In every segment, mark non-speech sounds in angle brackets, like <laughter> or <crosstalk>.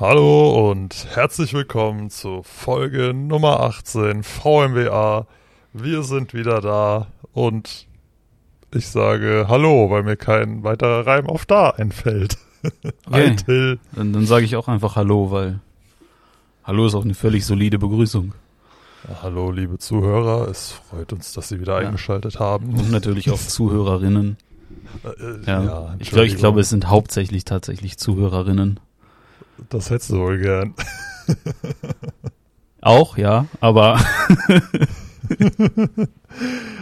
Hallo und herzlich willkommen zu Folge Nummer 18 VMWA. Wir sind wieder da und ich sage Hallo, weil mir kein weiterer Reim auf da einfällt. Okay. <laughs> Hi. Dann, dann sage ich auch einfach Hallo, weil Hallo ist auch eine völlig solide Begrüßung. Ja, hallo liebe Zuhörer, es freut uns, dass Sie wieder Ja. eingeschaltet haben. Und natürlich auch <laughs> Zuhörerinnen. Äh, äh, Ja. ich glaube, ich glaube, es sind hauptsächlich tatsächlich Zuhörerinnen. Das hättest du wohl gern. Auch, ja, aber <laughs>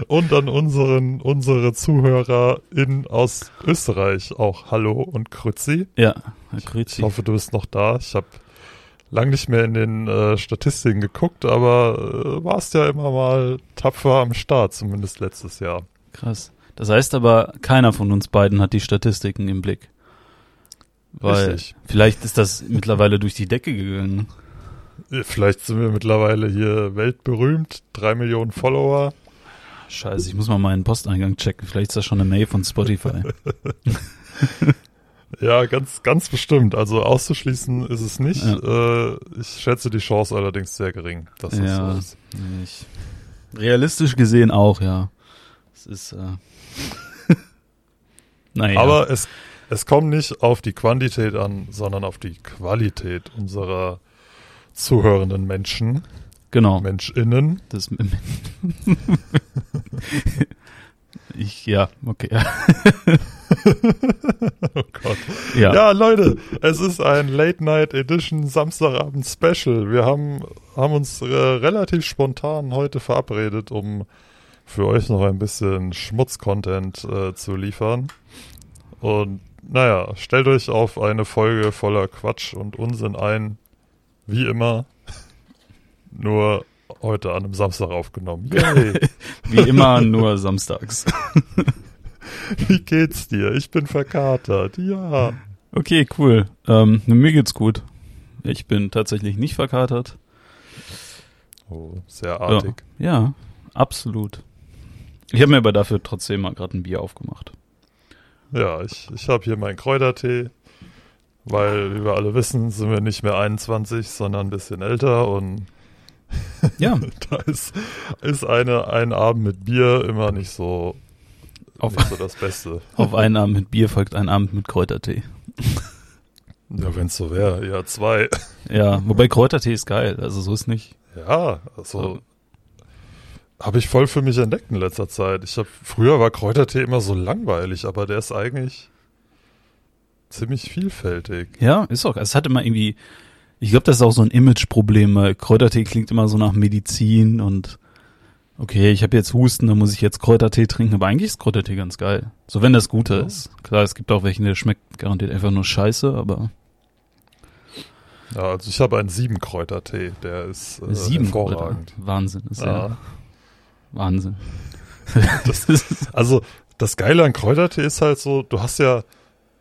Und an unseren, unsere ZuhörerInnen aus Österreich auch Hallo und Grüezi. ja, Herr Ich hoffe, du bist noch da. Ich habe lang nicht mehr in den äh, Statistiken geguckt, aber äh, warst ja immer mal tapfer am Start, zumindest letztes Jahr. Krass. Das heißt aber, keiner von uns beiden hat die Statistiken im Blick. Weil Richtig. vielleicht ist das mittlerweile durch die Decke gegangen. Äh, Vielleicht sind wir mittlerweile hier weltberühmt, drei Millionen Follower. Scheiße, ich muss mal meinen Posteingang checken. Vielleicht ist das schon eine Mail von Spotify. <laughs> <laughs> Ja, ganz, ganz bestimmt. Also auszuschließen ist es nicht. Ja. Äh, ich schätze die Chance allerdings sehr gering, dass das Ja. so ist. Ich, realistisch gesehen auch, ja. Es ist, äh, <laughs> naja. Aber es, es kommt nicht auf die Quantität an, sondern auf die Qualität unserer zuhörenden Menschen, genau. MenschInnen. Das, <laughs> ich, ja, okay. <laughs> Oh Gott. Ja. Ja, Leute, es ist ein Late Night Edition Samstagabend Special. Wir haben, haben uns äh, relativ spontan heute verabredet, um für euch noch ein bisschen Schmutz-Content äh, zu liefern. Und naja, stellt euch auf eine Folge voller Quatsch und Unsinn ein. Wie immer. <laughs> Nur heute an einem Samstag aufgenommen. Yay. <laughs> Wie immer, nur samstags. <laughs> Wie geht's dir? Ich bin verkatert. Ja. Okay, cool. Ähm, mir geht's gut. Ich bin tatsächlich nicht verkatert. Oh, sehr Ja, artig. ja absolut. Ich habe mir aber dafür trotzdem mal gerade ein Bier aufgemacht. Ja, ich, ich habe hier meinen Kräutertee, weil, wie wir alle wissen, sind wir nicht mehr 21, sondern ein bisschen älter und <laughs> Ja, <laughs> da ist, ist eine, ein Abend mit Bier immer nicht so, auf, nicht so das Beste. <laughs> auf einen Abend mit Bier folgt ein Abend mit Kräutertee. Ja, wenn es so wäre, ja, zwei. Ja, wobei Kräutertee ist geil, also so ist nicht. Ja, also habe ich voll für mich entdeckt in letzter Zeit. Ich habe früher war Kräutertee immer so langweilig, aber der ist eigentlich ziemlich vielfältig. Ja, ist auch. Es hat immer irgendwie, ich glaube, das ist auch so ein Imageproblem. weil Kräutertee klingt immer so nach Medizin und okay, ich habe jetzt Husten, dann muss ich jetzt Kräutertee trinken, aber eigentlich ist Kräutertee ganz geil. So wenn das Gute Ja. ist. Klar, es gibt auch welche, der schmeckt garantiert einfach nur scheiße, aber Ja, also ich habe einen Siebenkräutertee, der ist äh, sieben Kräuter. hervorragend. Wahnsinn, ist ja, Ja. Wahnsinn. <laughs> <laughs> Das Also das Geile an Kräutertee ist halt so, du hast ja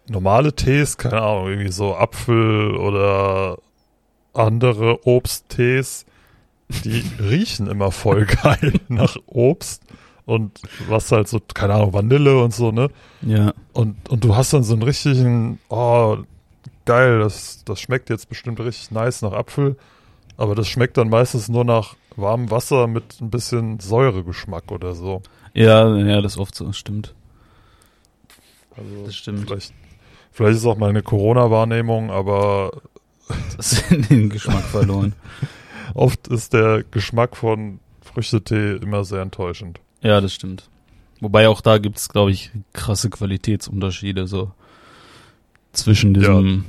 normale Tees, keine Ahnung, irgendwie so Apfel oder andere Obsttees, die <laughs> riechen immer voll geil nach Obst und was halt so, keine Ahnung, Vanille und so, ne? ja, Und, und du hast dann so einen richtigen, oh, geil, das, das schmeckt jetzt bestimmt richtig nice nach Apfel, aber das schmeckt dann meistens nur nach warmem Wasser mit ein bisschen Säuregeschmack oder so. ja, ja, das ist oft so, stimmt. Also Das stimmt. Vielleicht, vielleicht ist auch meine Corona-Wahrnehmung, aber <laughs> Das ist den Geschmack verloren. <laughs> oft ist der Geschmack von Früchtetee immer sehr enttäuschend. Ja, das stimmt. Wobei auch da gibt's, glaube ich, krasse Qualitätsunterschiede so zwischen diesem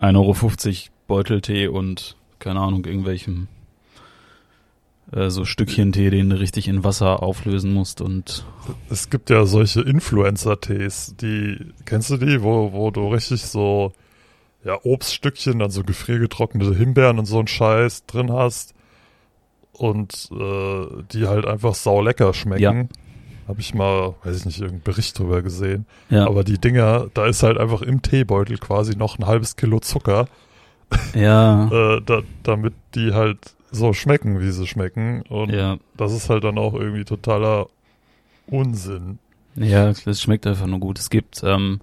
1,50 Euro Beuteltee und, keine Ahnung, irgendwelchem so Stückchen Tee, den du richtig in Wasser auflösen musst und Es gibt ja solche Influencer-Tees, die, kennst du die, wo, wo du richtig so, ja, Obststückchen, dann so gefriergetrocknete Himbeeren und so ein Scheiß drin hast und äh, die halt einfach saulecker schmecken. Ja. Habe ich mal, weiß ich nicht, irgendeinen Bericht drüber gesehen. ja, Aber die Dinger, da ist halt einfach im Teebeutel quasi noch ein halbes Kilo Zucker, ja, <laughs> äh, da, damit die halt so schmecken, wie sie schmecken. Und ja, das ist halt dann auch irgendwie totaler Unsinn. ja, das schmeckt einfach nur gut. Es gibt, ähm,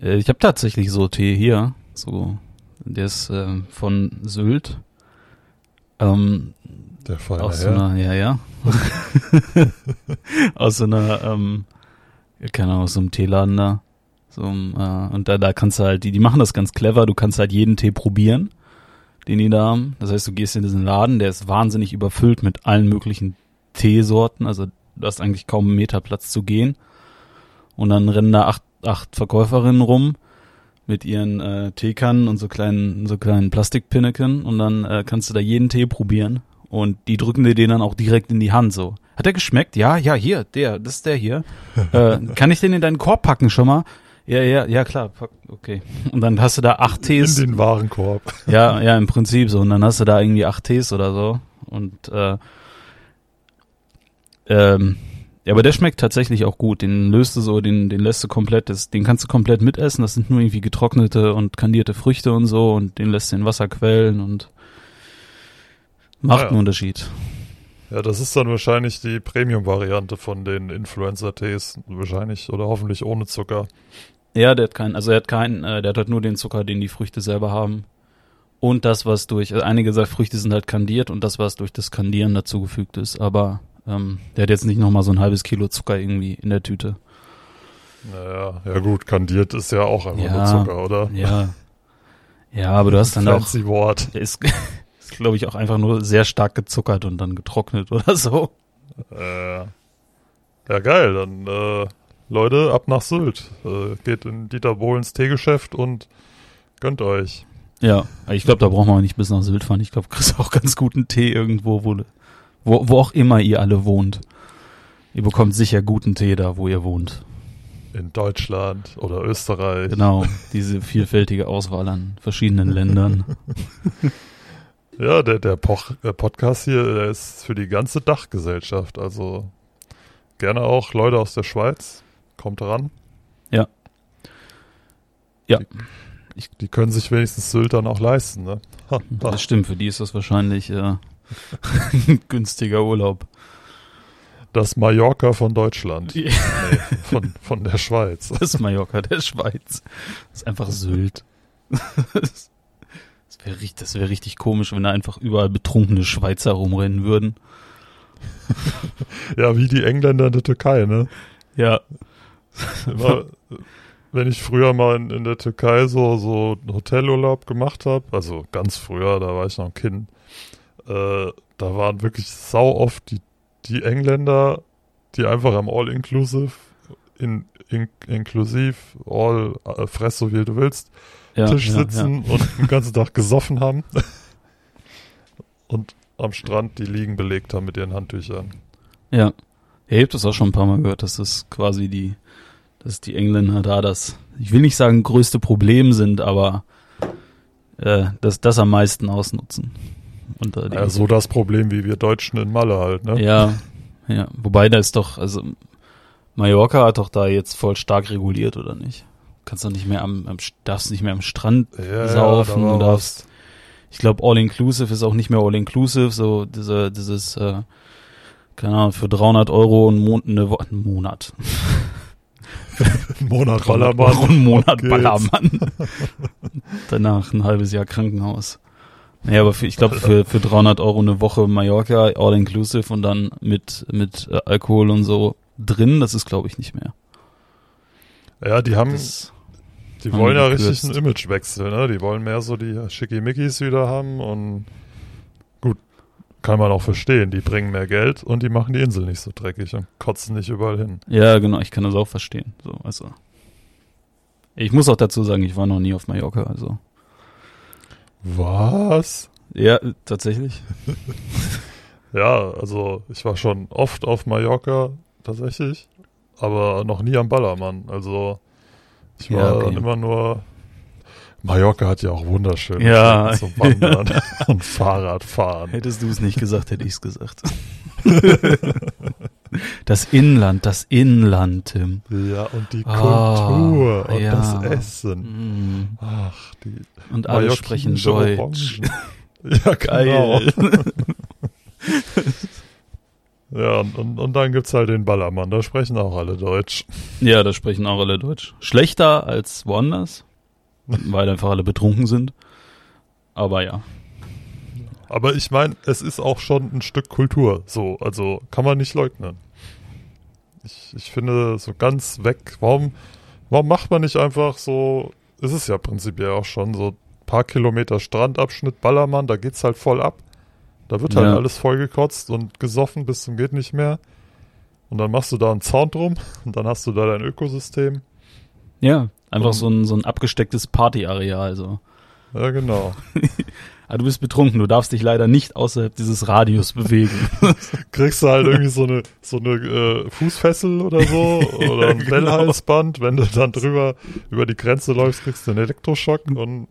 äh, ich habe tatsächlich so Tee hier, so Der ist äh, von Sylt. Ähm, Der feine aus so einer, ja, ja. <laughs> aus so einer, ähm, keine Ahnung, aus so einem Teeladen da. So, einem, äh, und da, da kannst du halt, die, die machen das ganz clever, du kannst halt jeden Tee probieren, den die da haben. Das heißt, du gehst in diesen Laden, der ist wahnsinnig überfüllt mit allen möglichen Teesorten, also du hast eigentlich kaum einen Meter Platz zu gehen. Und dann rennen da acht, acht Verkäuferinnen rum mit ihren äh, Teekannen und so kleinen, so kleinen Plastikpinneken und dann äh, kannst du da jeden Tee probieren und die drücken dir den dann auch direkt in die Hand so. Hat der geschmeckt? Ja, ja, hier, der, das ist der hier. <laughs> äh, kann ich den in deinen Korb packen schon mal? Ja, ja, ja, klar, okay. Und dann hast du da acht In Tees. den Warenkorb. Ja, ja, im Prinzip so. Und dann hast du da irgendwie acht Tees oder so. Und äh, ähm, ja, aber der schmeckt tatsächlich auch gut. Den löst du so, den, den lässt du komplett, das, den kannst du komplett mitessen. Das sind nur irgendwie getrocknete und kandierte Früchte und so und den lässt du in Wasser quellen und macht Ja. einen Unterschied. Ja, das ist dann wahrscheinlich die Premium-Variante von den Influencer-Tees. Wahrscheinlich oder hoffentlich ohne Zucker. Ja, der hat keinen, also er hat keinen, äh, der hat halt nur den Zucker, den die Früchte selber haben. Und das, was durch, also einige sagen, Früchte sind halt kandiert und das, was durch das Kandieren dazugefügt ist. Aber ähm, der hat jetzt nicht nochmal so ein halbes Kilo Zucker irgendwie in der Tüte. Naja, ja gut, kandiert ist ja auch einfach Ja. nur Zucker, oder? Ja. Ja, aber du hast dann auch, Fancy Wort. der ist, <laughs> ist glaube ich auch einfach nur sehr stark gezuckert und dann getrocknet oder so. Äh, ja, geil. Dann, äh, Leute, ab nach Sylt. Äh, geht in Dieter Bohlens Teegeschäft und gönnt euch. Ja, ich glaube, da brauchen wir nicht bis nach Sylt fahren. Ich glaube, du <laughs> kriegst auch ganz guten Tee irgendwo, wo, wo, wo auch immer ihr alle wohnt. Ihr bekommt sicher guten Tee da, wo ihr wohnt. In Deutschland oder Österreich. Genau, diese vielfältige Auswahl an verschiedenen Ländern. <laughs> Ja, der, der, Poch, der Podcast hier, der ist für die ganze Dachgesellschaft. Also gerne auch Leute aus der Schweiz. Kommt ran. Ja. Ja. Die, die können sich wenigstens Sylt dann auch leisten, ne? Ha, <laughs> ha. Das stimmt, für die ist das wahrscheinlich äh, ein <laughs> günstiger Urlaub. Das Mallorca von Deutschland. Nee, von, von der Schweiz. <laughs> Das Mallorca der Schweiz. Das ist einfach Sylt. Das wäre wär richtig komisch, wenn da einfach überall betrunkene Schweizer rumrennen würden. Ja, wie die Engländer in der Türkei, ne? Ja. <laughs> Immer, wenn ich früher mal in, in der Türkei so, so einen Hotelurlaub gemacht habe, also ganz früher, da war ich noch ein Kind, äh, da waren wirklich sau oft die, die Engländer, die einfach am All-Inclusive, in, in, inklusiv, All, äh, fress so viel du willst, ja Tisch ja, sitzen und den ganzen Tag gesoffen haben <laughs> und am Strand die Liegen belegt haben mit ihren Handtüchern. Ja. ja. Ich habe das auch schon ein paar Mal gehört, dass das quasi die, dass die Engländer da das, ich will nicht sagen größte Problem sind, aber äh, dass das am meisten ausnutzen. Und die, Ja, so das Problem wie wir Deutschen in Malle halt, ne? Ja, ja. Wobei da ist doch, also Mallorca hat doch da jetzt voll stark reguliert, oder nicht? Kannst doch nicht mehr am, am darfst nicht mehr am Strand Ja, saufen, ja, darfst. Ich glaube, All-Inclusive ist auch nicht mehr All-Inclusive, so diese, dieses, äh, keine Ahnung, für 300 Euro einen Monat, eine Wo einen Monat. <laughs> <laughs> Monat 300 Ballermann. Einen Monat. Ballermann. Danach ein halbes Jahr Krankenhaus. Naja, aber für, ich glaube, für, für 300 Euro eine Woche Mallorca, All-Inclusive und dann mit, mit äh, Alkohol und so drin, das ist, glaube ich, nicht mehr. Ja, die haben, Das, die haben wollen ja richtig einen Imagewechsel, ne? Die wollen mehr so die Schickimickis wieder haben und gut, kann man auch verstehen. Die bringen mehr Geld und die machen die Insel nicht so dreckig und kotzen nicht überall hin. ja, genau, ich kann das auch verstehen. So, also. Ich muss auch dazu sagen, ich war noch nie auf Mallorca, also. Was? Ja, tatsächlich. <laughs> Ja, also ich war schon oft auf Mallorca tatsächlich, aber noch nie am Ballermann. Also ich war Ja, okay. dann immer nur. Mallorca hat ja auch wunderschön Ja. zum Wandern <laughs> <laughs> und Fahrradfahren. Hättest du es nicht gesagt, hätte ich es gesagt. <laughs> das Inland, das Inland, Tim. Ja, und die Ah, Kultur und ja. das Essen. Mm. Ach, die Und alle sprechen Deutsch. Orangen. Ja, genau. Geil. Ja, und, und, und dann gibt's halt den Ballermann, da sprechen auch alle Deutsch. ja, da sprechen auch alle Deutsch. Schlechter als woanders, <laughs> weil einfach alle betrunken sind. Aber ja. Aber ich meine, es ist auch schon ein Stück Kultur. So, also kann man nicht leugnen. Ich, ich finde so ganz weg. Warum, warum macht man nicht einfach so? Ist es ja prinzipiell auch schon so ein paar Kilometer Strandabschnitt, Ballermann, da geht's halt voll ab. Da wird halt Ja. alles vollgekotzt und gesoffen bis zum geht nicht mehr. Und dann machst du da einen Zaun drum und <laughs> dann hast du da dein Ökosystem. Ja, einfach so ein, so ein abgestecktes Partyareal. So. Ja, genau. <laughs> Ah, du bist betrunken, du darfst dich leider nicht außerhalb dieses Radius bewegen. <laughs> Kriegst du halt irgendwie so eine, so eine äh, Fußfessel oder so <laughs> oder ein Genau. Bellhalsband. Wenn du dann drüber über die Grenze läufst, kriegst du einen Elektroschock und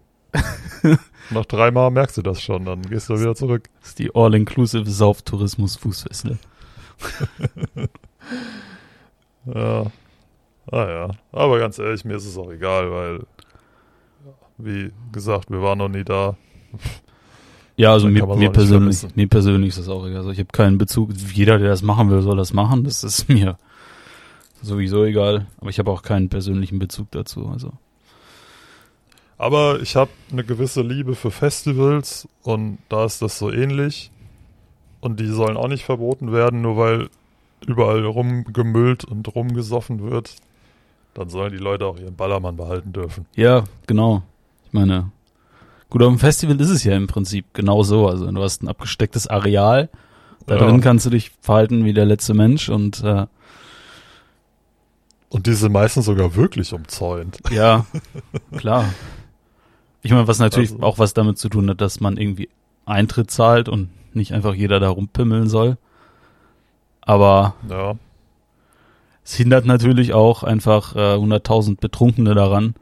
nach dreimal merkst du das schon. Dann gehst du wieder zurück. Das ist die All-Inclusive Sauftourismus-Fußfessel. Ja. Ah ja. Aber ganz ehrlich, mir ist es auch egal, weil, wie gesagt, wir waren noch nie da. Ja, also mir, mir persönlich, mir persönlich ist das auch egal. Also ich habe keinen Bezug. Jeder, der das machen will, soll das machen. Das ist <laughs> mir sowieso egal. Aber ich habe auch keinen persönlichen Bezug dazu. Also Aber ich habe eine gewisse Liebe für Festivals und da ist das so ähnlich. Und die sollen auch nicht verboten werden, nur weil überall rumgemüllt und rumgesoffen wird. Dann sollen die Leute auch ihren Ballermann behalten dürfen. ja, genau. Ich meine, gut, auf dem Festival ist es ja im Prinzip genau so. Also du hast ein abgestecktes Areal. Da Ja. drin kannst du dich verhalten wie der letzte Mensch und äh, Und die sind meistens sogar wirklich umzäunt. <laughs> Ja, klar. Ich meine, was natürlich Also- auch was damit zu tun hat, dass man irgendwie Eintritt zahlt und nicht einfach jeder da rumpimmeln soll. Aber Ja. Es hindert natürlich auch einfach äh, 100.000 Betrunkene daran,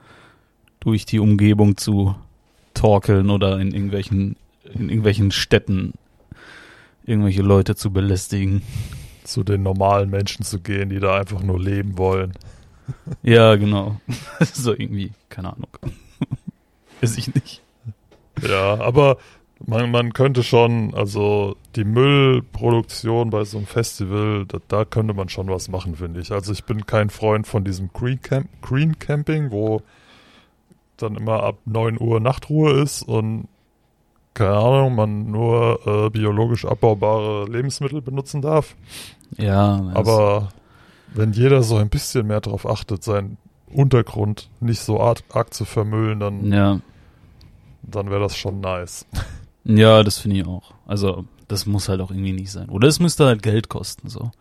durch die Umgebung zu torkeln oder in irgendwelchen, in irgendwelchen Städten irgendwelche Leute zu belästigen. Zu den normalen Menschen zu gehen, die da einfach nur leben wollen. <laughs> Ja, genau. <laughs> so irgendwie, keine Ahnung. <laughs> Weiß ich nicht. Ja, aber man, man könnte schon, also die Müllproduktion bei so einem Festival, da, da könnte man schon was machen, finde ich. Also ich bin kein Freund von diesem Green, Camp, Green Camping, wo dann immer ab 9 Uhr Nachtruhe ist und keine Ahnung, man nur äh, biologisch abbaubare Lebensmittel benutzen darf. Ja, Aber wenn jeder so ein bisschen mehr darauf achtet, seinen Untergrund nicht so arg, arg zu vermüllen, dann, ja. dann wäre das schon nice. <laughs> Ja, das finde ich auch. Also, das muss halt auch irgendwie nicht sein. Oder es müsste halt Geld kosten, so.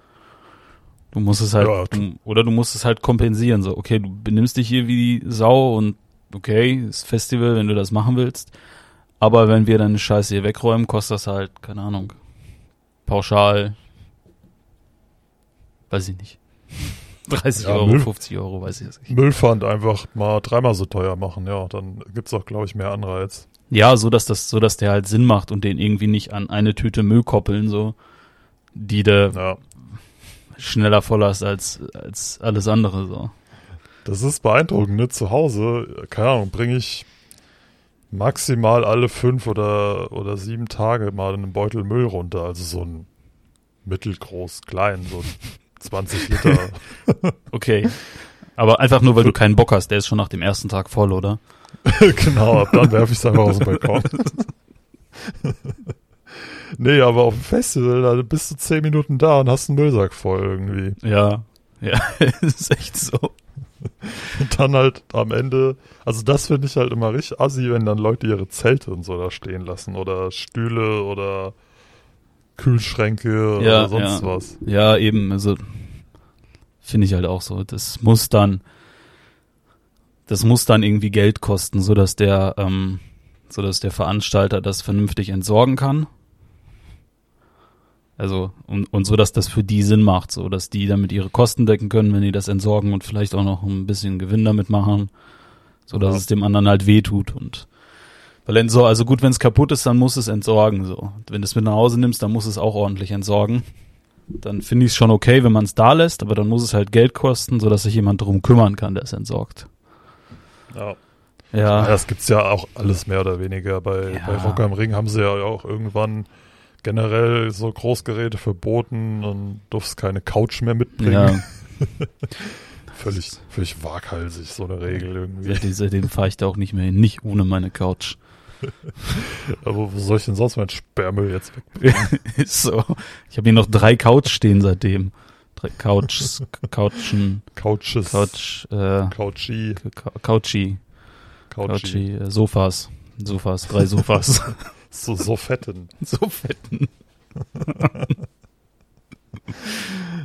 Du musst es halt, Ja. du, oder du musst es halt kompensieren, so. Okay, du benimmst dich hier wie die Sau und okay, ist Festival, wenn du das machen willst. Aber wenn wir deine Scheiße hier wegräumen, kostet das halt, keine Ahnung, pauschal, weiß ich nicht. <laughs> 30 Ja, Euro, Müll- 50 Euro, weiß ich jetzt nicht. Müllpfand einfach mal dreimal so teuer machen, ja, dann gibt's auch, glaube ich, mehr Anreiz. Ja, so dass das, so dass der halt Sinn macht und den irgendwie nicht an eine Tüte Müll koppeln, so, die du Ja, schneller voll hast als, als alles andere, so. das ist beeindruckend, ne? Zu Hause, keine Ahnung, bringe ich maximal alle fünf oder, oder sieben Tage mal einen Beutel Müll runter, also so ein mittelgroß, klein, so 20 <laughs> Liter. Okay. Aber einfach nur, weil du keinen Bock hast, der ist schon nach dem ersten Tag voll, oder? <laughs> genau, ab dann werfe ich es einfach aus dem Balkon. <laughs> nee, aber auf dem Festival, da bist du zehn Minuten da und hast einen Müllsack voll irgendwie. Ja. Ja, <laughs> ist echt so. Und dann halt am Ende, also das finde ich halt immer richtig assi, wenn dann Leute ihre Zelte und so da stehen lassen oder Stühle oder Kühlschränke Ja, oder sonst ja. was. Ja, eben, also finde ich halt auch so. Das muss dann, das muss dann irgendwie Geld kosten, so dass der, ähm, so dass der Veranstalter das vernünftig entsorgen kann. Also und, und so, dass das für die Sinn macht, so dass die damit ihre Kosten decken können, wenn die das entsorgen und vielleicht auch noch ein bisschen Gewinn damit machen, so dass Ja. es dem anderen halt wehtut und weil entsor also gut, wenn es kaputt ist, dann muss es entsorgen so. Wenn du es mit nach Hause nimmst, dann muss es auch ordentlich entsorgen dann finde ich es schon okay, wenn man es da lässt, aber dann muss es halt Geld kosten, sodass sich jemand drum kümmern kann, der es entsorgt. Ja. Ja, das gibt's ja auch alles mehr oder weniger. Bei, Ja. bei Rock am Ring haben sie ja auch irgendwann generell so Großgeräte verboten und durfst keine Couch mehr mitbringen. ja. <laughs> Völlig, völlig waghalsig, so eine Regel irgendwie. Seitdem, seitdem fahre ich da auch nicht mehr hin, nicht ohne meine Couch. <laughs> Aber wo soll ich denn sonst meinen Sperrmüll jetzt <laughs> wegbringen? Ist so. Ich habe hier noch drei Couch stehen seitdem. Couches, Couchen, Couches. Couch, äh, Couchi. Cou- Couchi, Couchi. Couchi, äh, Sofas, Sofas, drei Sofas. <laughs> <laughs> So, so fetten. so fetten. <laughs>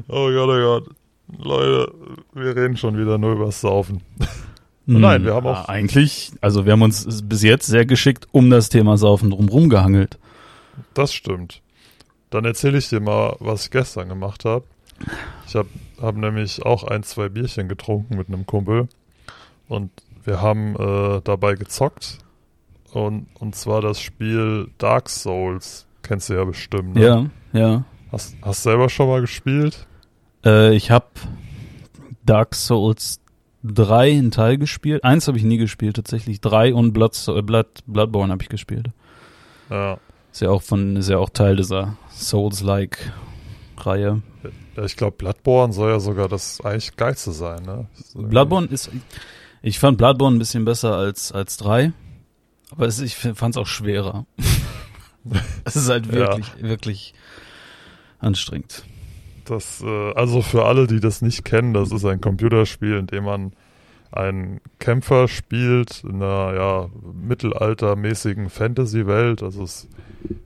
Oh Gott, oh Gott. Leute, wir reden schon wieder nur übers Saufen. Nein, wir haben auch- Ja, eigentlich, also wir haben uns bis jetzt sehr geschickt um das Thema Saufen drumherum gehangelt. Das stimmt. Dann erzähle ich dir mal, was ich gestern gemacht habe. Ich habe hab nämlich auch ein, zwei Bierchen getrunken mit einem Kumpel. Und wir haben äh, dabei gezockt. Und, und zwar das Spiel Dark Souls. Kennst du ja bestimmt. Ne? Ja, ja. Hast, hast selber schon mal gespielt? Äh, ich habe Dark Souls 3 in Teil gespielt. Eins habe ich nie gespielt, tatsächlich. Drei und Blood, äh, Blood, Bloodborne habe ich gespielt. Ja. Ist ja auch von, ist ja auch Teil dieser Souls-like Reihe. Ja ich glaube, Bloodborne soll ja sogar das eigentlich geilste sein. Ne? Das ist Bloodborne ist, ich fand Bloodborne ein bisschen besser als, als 3. Aber es, ich fand es auch schwerer. <laughs> es ist halt Ja. wirklich, wirklich anstrengend. Das, äh, also für alle, die das nicht kennen, das ist ein Computerspiel, in dem man einen Kämpfer spielt in einer ja, mittelaltermäßigen Fantasy-Welt. Also es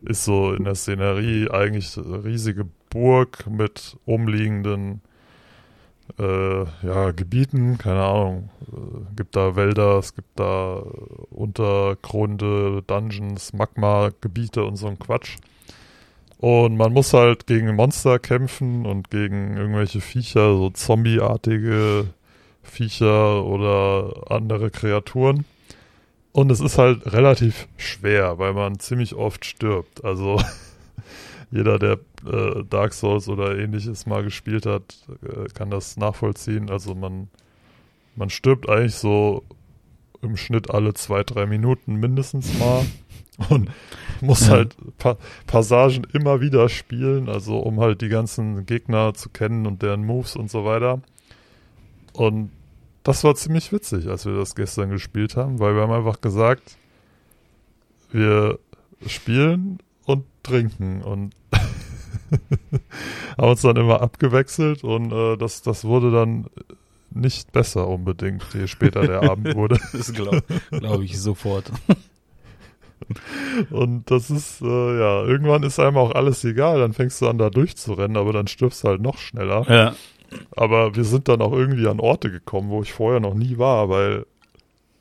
ist so in der Szenerie eigentlich eine riesige Burg mit umliegenden äh, ja, Gebieten, keine Ahnung. Äh, gibt da Wälder, es gibt da Untergründe, Dungeons, Magma-Gebiete und so ein Quatsch. Und man muss halt gegen Monster kämpfen und gegen irgendwelche Viecher, so zombieartige Viecher oder andere Kreaturen. Und es ist halt relativ schwer, weil man ziemlich oft stirbt. Also <laughs> jeder, der äh, Dark Souls oder ähnliches mal gespielt hat, äh, kann das nachvollziehen. Also man, man stirbt eigentlich so im Schnitt alle zwei, drei Minuten mindestens mal. <laughs> Und muss Ja. halt pa Passagen immer wieder spielen, also um halt die ganzen Gegner zu kennen und deren Moves und so weiter. Und das war ziemlich witzig, als wir das gestern gespielt haben, weil wir haben einfach gesagt, wir spielen und trinken und <laughs> haben uns dann immer abgewechselt und äh, das, das wurde dann nicht besser unbedingt, je später der Abend <laughs> wurde. Das glaube glaub ich sofort. <laughs> Und das ist, äh, ja, irgendwann ist einem auch alles egal, dann fängst du an da durchzurennen, aber dann stirbst du halt noch schneller. Ja. Aber wir sind dann auch irgendwie an Orte gekommen, wo ich vorher noch nie war, weil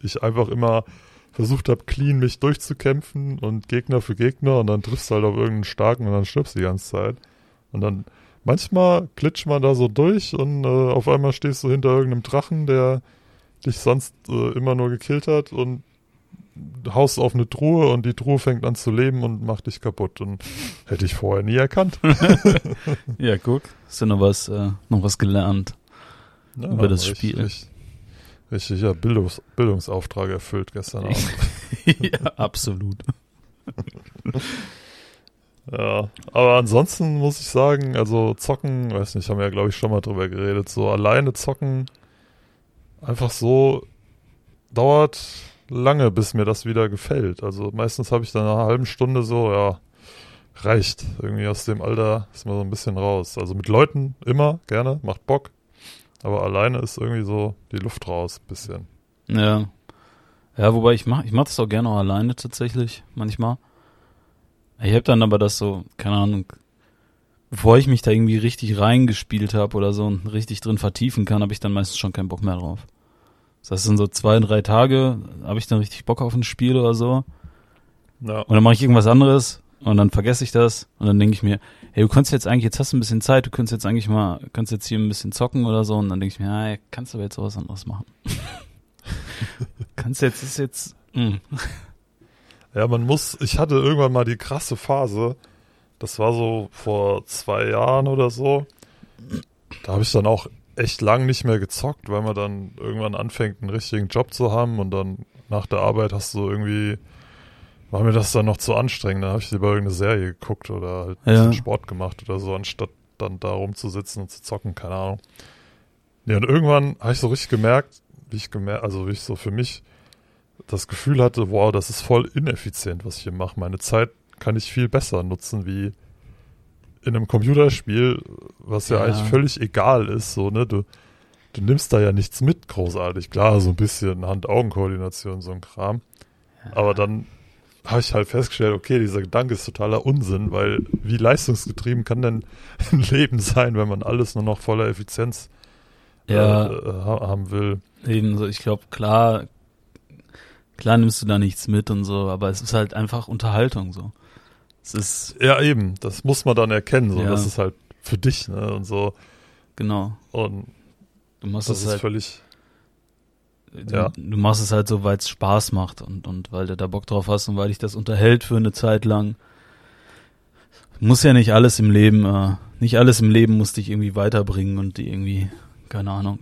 ich einfach immer versucht habe, clean mich durchzukämpfen und Gegner für Gegner und dann triffst du halt auf irgendeinen starken und dann stirbst du die ganze Zeit. Und dann manchmal glitscht man da so durch und äh, auf einmal stehst du hinter irgendeinem Drachen, der dich sonst äh, immer nur gekillt hat und haust auf eine Truhe und die Truhe fängt an zu leben und macht dich kaputt. Und hätte ich vorher nie erkannt. <laughs> Ja, guck. Hast du noch was, äh, noch was gelernt? Ja, Über das Spiel. Richtig, richtig ja, Bildungs Bildungsauftrag erfüllt gestern Abend. <laughs> ja, absolut. <laughs> ja, aber ansonsten muss ich sagen, also zocken, weiß nicht, haben wir ja glaube ich schon mal drüber geredet, so alleine zocken, einfach so dauert lange, bis mir das wieder gefällt. Also meistens habe ich dann nach einer halben Stunde so, ja, reicht. Irgendwie aus dem Alter ist man so ein bisschen raus. Also mit Leuten immer, gerne, macht Bock. Aber alleine ist irgendwie so die Luft raus, bisschen. Ja. Ja, wobei ich mach, ich mach das auch gerne auch alleine tatsächlich, manchmal. Ich hab dann aber das so, keine Ahnung, bevor ich mich da irgendwie richtig reingespielt habe oder so und richtig drin vertiefen kann, habe ich dann meistens schon keinen Bock mehr drauf. Das heißt, in so zwei, drei Tage habe ich dann richtig Bock auf ein Spiel oder so. Ja. Und dann mache ich irgendwas anderes und dann vergesse ich das und dann denke ich mir, hey, du kannst jetzt eigentlich, jetzt hast du ein bisschen Zeit, du kannst jetzt eigentlich mal, kannst jetzt hier ein bisschen zocken oder so und dann denke ich mir, ja, kannst du aber jetzt auch was anderes machen. <laughs> kannst jetzt, ist jetzt, hm. mh. Ja, man muss, ich hatte irgendwann mal die krasse Phase, das war so vor zwei Jahren oder so. Da habe ich dann auch echt lang nicht mehr gezockt, weil man dann irgendwann anfängt, einen richtigen Job zu haben und dann nach der Arbeit hast du irgendwie, war mir das dann noch zu anstrengend. Da habe ich lieber irgendeine Serie geguckt oder halt ein Ja. bisschen Sport gemacht oder so, anstatt dann da rumzusitzen und zu zocken, keine Ahnung. Ja, und irgendwann habe ich so richtig gemerkt, wie ich gemerkt, also wie ich so für mich das Gefühl hatte, wow, das ist voll ineffizient, was ich hier mache. Meine Zeit kann ich viel besser nutzen, wie in einem Computerspiel, was ja, ja. eigentlich völlig egal ist, so, ne, du, du nimmst da ja nichts mit, großartig. Klar, so ein bisschen Hand-Augen-Koordination, so ein Kram. Ja. Aber dann habe ich halt festgestellt, okay, dieser Gedanke ist totaler Unsinn, weil wie leistungsgetrieben kann denn <laughs> ein Leben sein, wenn man alles nur noch voller Effizienz ja, äh, haben will? Ebenso, ich glaube, klar, klar nimmst du da nichts mit und so, aber es ist halt einfach Unterhaltung so. Es ist ja eben, das muss man dann erkennen, so ja. das ist halt für dich, ne und so. Genau. Und du machst das es halt völlig Du, ja. du machst es halt so, weil es Spaß macht und, und weil du da Bock drauf hast und weil dich das unterhält für eine Zeit lang. Muss ja nicht alles im Leben, äh, nicht alles im Leben muss dich irgendwie weiterbringen und die irgendwie, keine Ahnung.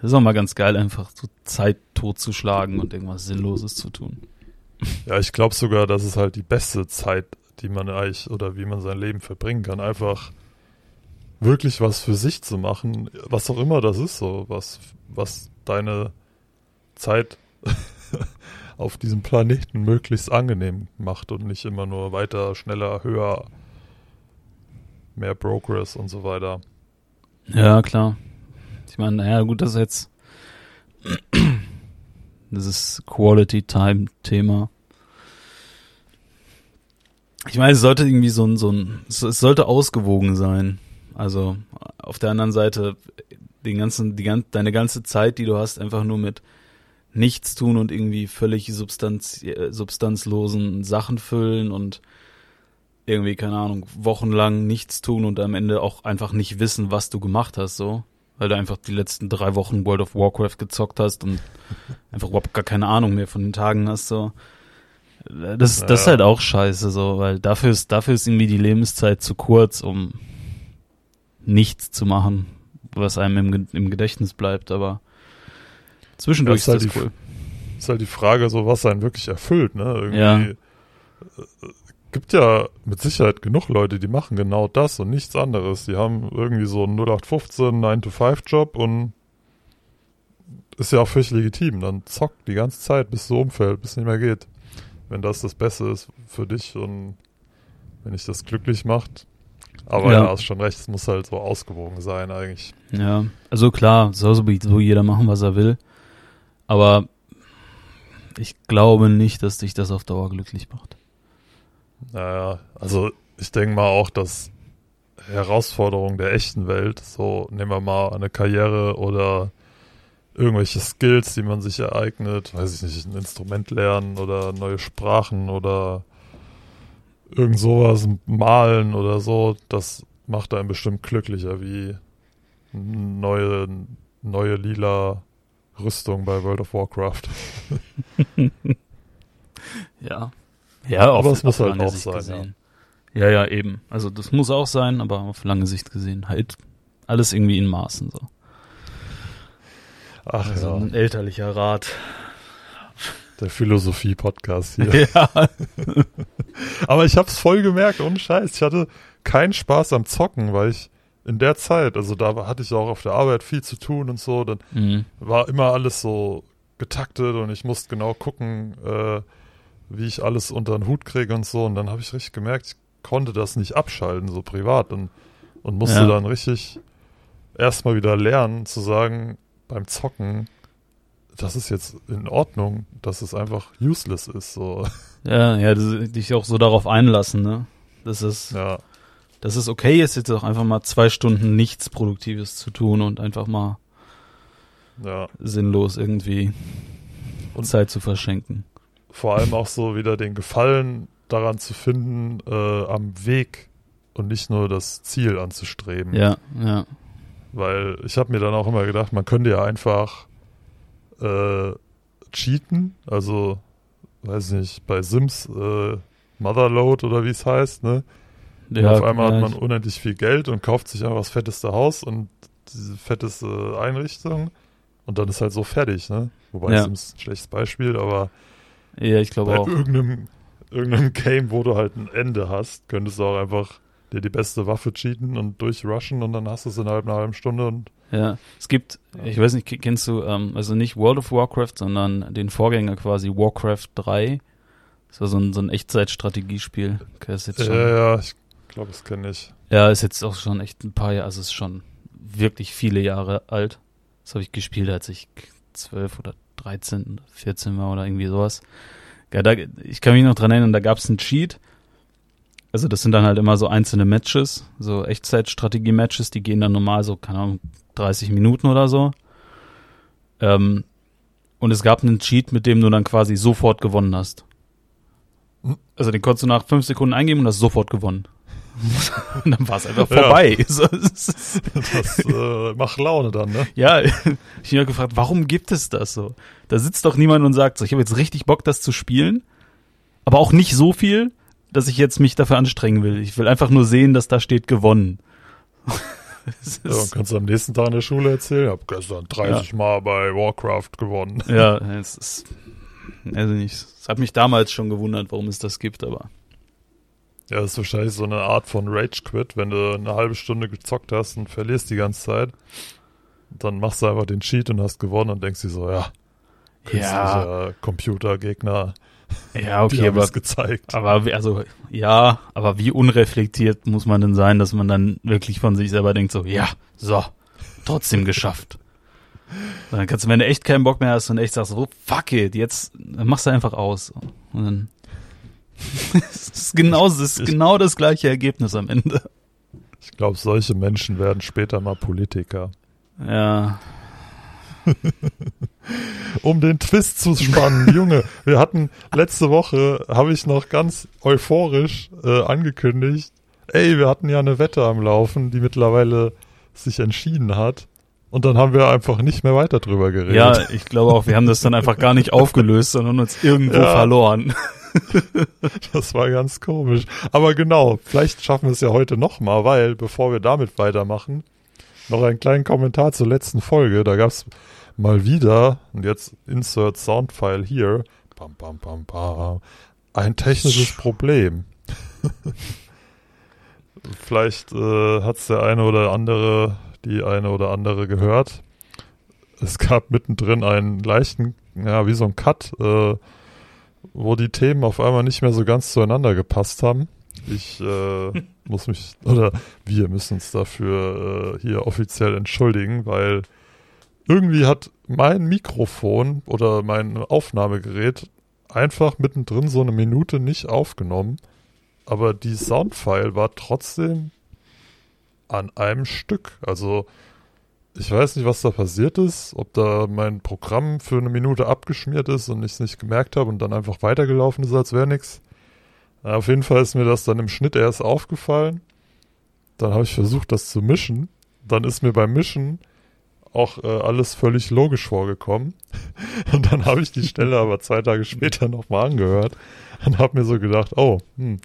Das ist auch mal ganz geil, einfach so Zeit totzuschlagen und irgendwas Sinnloses zu tun. Ja, ich glaube sogar, das ist halt die beste Zeit, die man eigentlich oder wie man sein Leben verbringen kann. Einfach wirklich was für sich zu machen, was auch immer das ist, so was, was deine Zeit <laughs> auf diesem Planeten möglichst angenehm macht und nicht immer nur weiter, schneller, höher, mehr Progress und so weiter. Ja, klar. Ich meine, naja, gut, das ist jetzt das ist Quality Time Thema. Ich meine, es sollte irgendwie so ein, so ein, es sollte ausgewogen sein. Also auf der anderen Seite den ganzen, die, deine ganze Zeit, die du hast, einfach nur mit nichts tun und irgendwie völlig substanz, substanzlosen Sachen füllen und irgendwie, keine Ahnung, wochenlang nichts tun und am Ende auch einfach nicht wissen, was du gemacht hast, so. Weil du einfach die letzten drei Wochen World of Warcraft gezockt hast und <laughs> einfach überhaupt gar keine Ahnung mehr von den Tagen hast, so. Das, das ist halt auch scheiße, so, weil dafür ist, dafür ist irgendwie die Lebenszeit zu kurz, um nichts zu machen, was einem im, im Gedächtnis bleibt, aber zwischendurch ja, ist, ist halt das cool. Ist halt die Frage, so was einen wirklich erfüllt, ne? Irgendwie ja. Gibt ja mit Sicherheit genug Leute, die machen genau das und nichts anderes. Die haben irgendwie so einen 0815 9-to-5-Job und ist ja auch völlig legitim. Dann zockt die ganze Zeit, bis du umfällt, bis es nicht mehr geht. Wenn das das Beste ist für dich und wenn dich das glücklich macht, aber ja, ja hast schon recht, es muss halt so ausgewogen sein eigentlich. Ja, also klar, soll so jeder machen, was er will. Aber ich glaube nicht, dass dich das auf Dauer glücklich macht. Naja, also ich denke mal auch, dass Herausforderungen der echten Welt, so nehmen wir mal eine Karriere oder irgendwelche Skills, die man sich ereignet, weiß ich nicht, ein Instrument lernen oder neue Sprachen oder irgend sowas, malen oder so, das macht einen bestimmt glücklicher wie neue, neue lila Rüstung bei World of Warcraft. <laughs> <laughs> ja. Ja, aber es muss halt auch sein. Ja. ja, ja, eben. Also das muss auch sein, aber auf lange Sicht gesehen halt alles irgendwie in Maßen so. Ach also ja. ein elterlicher Rat. Der Philosophie-Podcast hier. <laughs> Ja. <laughs> Aber ich hab's voll gemerkt, ohne Scheiß. Ich hatte keinen Spaß am Zocken, weil ich in der Zeit, also da hatte ich auch auf der Arbeit viel zu tun und so, dann mhm. war immer alles so getaktet und ich musste genau gucken, äh, wie ich alles unter den Hut kriege und so. Und dann habe ich richtig gemerkt, ich konnte das nicht abschalten, so privat und, und musste ja. dann richtig erstmal wieder lernen zu sagen, beim Zocken, das ist jetzt in Ordnung, dass es einfach useless ist. So. <laughs> Ja, ja, dich auch so darauf einlassen, ne? Das ist, ja. dass es okay ist, jetzt auch einfach mal zwei Stunden nichts Produktives zu tun und einfach mal ja. sinnlos irgendwie und Zeit zu verschenken. Vor allem auch so wieder den Gefallen daran zu finden, äh, am Weg und nicht nur das Ziel anzustreben. Ja, ja. Weil ich habe mir dann auch immer gedacht, man könnte ja einfach äh, cheaten, also weiß nicht, bei Sims äh, Motherload oder wie es heißt, ne? Ja, auf einmal hat man unendlich viel Geld und kauft sich einfach das fetteste Haus und diese fetteste Einrichtung und dann ist halt so fertig, ne? Wobei ja. Sims ein schlechtes Beispiel, aber ja, ich glaube bei auch. Irgendeinem, irgendeinem <laughs> Game, wo du halt ein Ende hast, könntest du auch einfach dir die beste Waffe cheaten und durchrushen und dann hast du es innerhalb einer halben Stunde und Ja, es gibt, ich weiß nicht, kennst du, ähm, also nicht World of Warcraft, sondern den Vorgänger quasi Warcraft 3. Das war so ein, so ein Echtzeitstrategiespiel. Okay, Ja, ja, ich glaube, das kenne ich. ja, ist jetzt auch schon echt ein paar Jahre, also ist schon wirklich viele Jahre alt. Das habe ich gespielt, als ich zwölf oder 13 oder 14 war oder irgendwie sowas. Ja, da, ich kann mich noch dran erinnern, da gab es einen Cheat. Also das sind dann halt immer so einzelne Matches, so Echtzeitstrategie-Matches, die gehen dann normal so, keine Ahnung, 30 Minuten oder so. Ähm, und es gab einen Cheat, mit dem du dann quasi sofort gewonnen hast. Also den konntest du nach fünf Sekunden eingeben und hast sofort gewonnen. <laughs> und dann war es einfach Ja. vorbei. <laughs> Ist- Das äh, macht Laune dann, ne? ja, <laughs> ich habe mich gefragt, warum gibt es das so? Da sitzt doch niemand und sagt so, ich habe jetzt richtig Bock, das zu spielen, aber auch nicht so viel, dass ich jetzt mich dafür anstrengen will. Ich will einfach nur sehen, dass da steht gewonnen. Ja, und ist- kannst du am nächsten Tag in der Schule erzählen, ich habe gestern 30 Mal bei Warcraft gewonnen. ja, es ist, also nicht, es hat mich damals schon gewundert, warum es das gibt, aber Ja, das ist wahrscheinlich so eine Art von Rage Quit, wenn du eine halbe Stunde gezockt hast und verlierst die ganze Zeit. Dann machst du einfach den Cheat und hast gewonnen und denkst dir so, ja, künstlicher Computergegner, ja, <laughs> okay, aber es gezeigt. Aber wie- also ja, aber wie unreflektiert muss man denn sein, dass man dann wirklich von sich selber denkt so, ja, so, trotzdem geschafft. Dann kannst du, wenn du echt keinen Bock mehr hast und echt sagst, so, fuck it, jetzt machst du einfach aus. Und dann es ist genau, es ist genau das gleiche Ergebnis am Ende. Ich glaube, solche Menschen werden später mal Politiker. Ja, <laughs> Um den Twist zu spannen, <laughs> Junge, wir hatten letzte Woche, habe ich noch ganz euphorisch äh, angekündigt, ey, wir hatten ja eine Wette am Laufen, die mittlerweile sich entschieden hat. Und dann haben wir einfach nicht mehr weiter drüber geredet. ja, ich glaube auch, wir haben das dann einfach gar nicht aufgelöst, sondern uns irgendwo Ja. verloren. <laughs> Das war ganz komisch. Aber genau, vielleicht schaffen wir es ja heute nochmal, weil, bevor wir damit weitermachen, noch einen kleinen Kommentar zur letzten Folge. Da gab es mal wieder, und jetzt Insert Soundfile hier, bam, bam, bam, bam, ein technisches Problem. <laughs> vielleicht äh, hat es der eine oder andere, die eine oder andere gehört. Es gab mittendrin einen leichten, ja, wie so ein Cut, äh, wo die Themen auf einmal nicht mehr so ganz zueinander gepasst haben. Ich äh, <laughs> muss mich, oder wir müssen uns dafür äh, hier offiziell entschuldigen, weil irgendwie hat mein Mikrofon oder mein Aufnahmegerät einfach mittendrin so eine Minute nicht aufgenommen, aber die Soundfile war trotzdem an einem Stück. Also ich weiß nicht, was da passiert ist, ob da mein Programm für eine Minute abgeschmiert ist und ich es nicht gemerkt habe und dann einfach weitergelaufen ist, als wäre nichts. Auf jeden Fall ist mir das dann im Schnitt erst aufgefallen. Dann habe ich versucht, das zu mischen. Dann ist mir beim Mischen auch äh, alles völlig logisch vorgekommen. <laughs> Und dann habe ich die Stelle aber zwei Tage später nochmal angehört und habe mir so gedacht, oh, hm,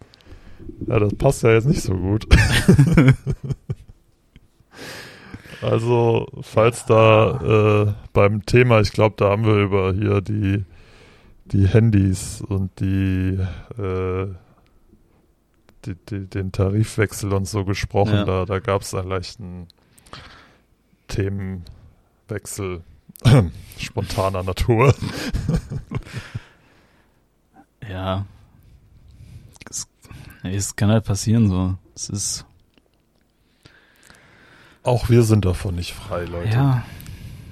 ja, das passt ja jetzt nicht so gut. <laughs> Also, falls da äh, beim Thema, ich glaube, da haben wir über hier die, die Handys und die, äh, die, die den Tarifwechsel und so gesprochen, Ja. da, da gab es einen leichten Themenwechsel <clears throat> spontaner Natur. <laughs> Ja. Es, es kann halt passieren so. Es ist, Auch wir sind davon nicht frei, Leute. ja,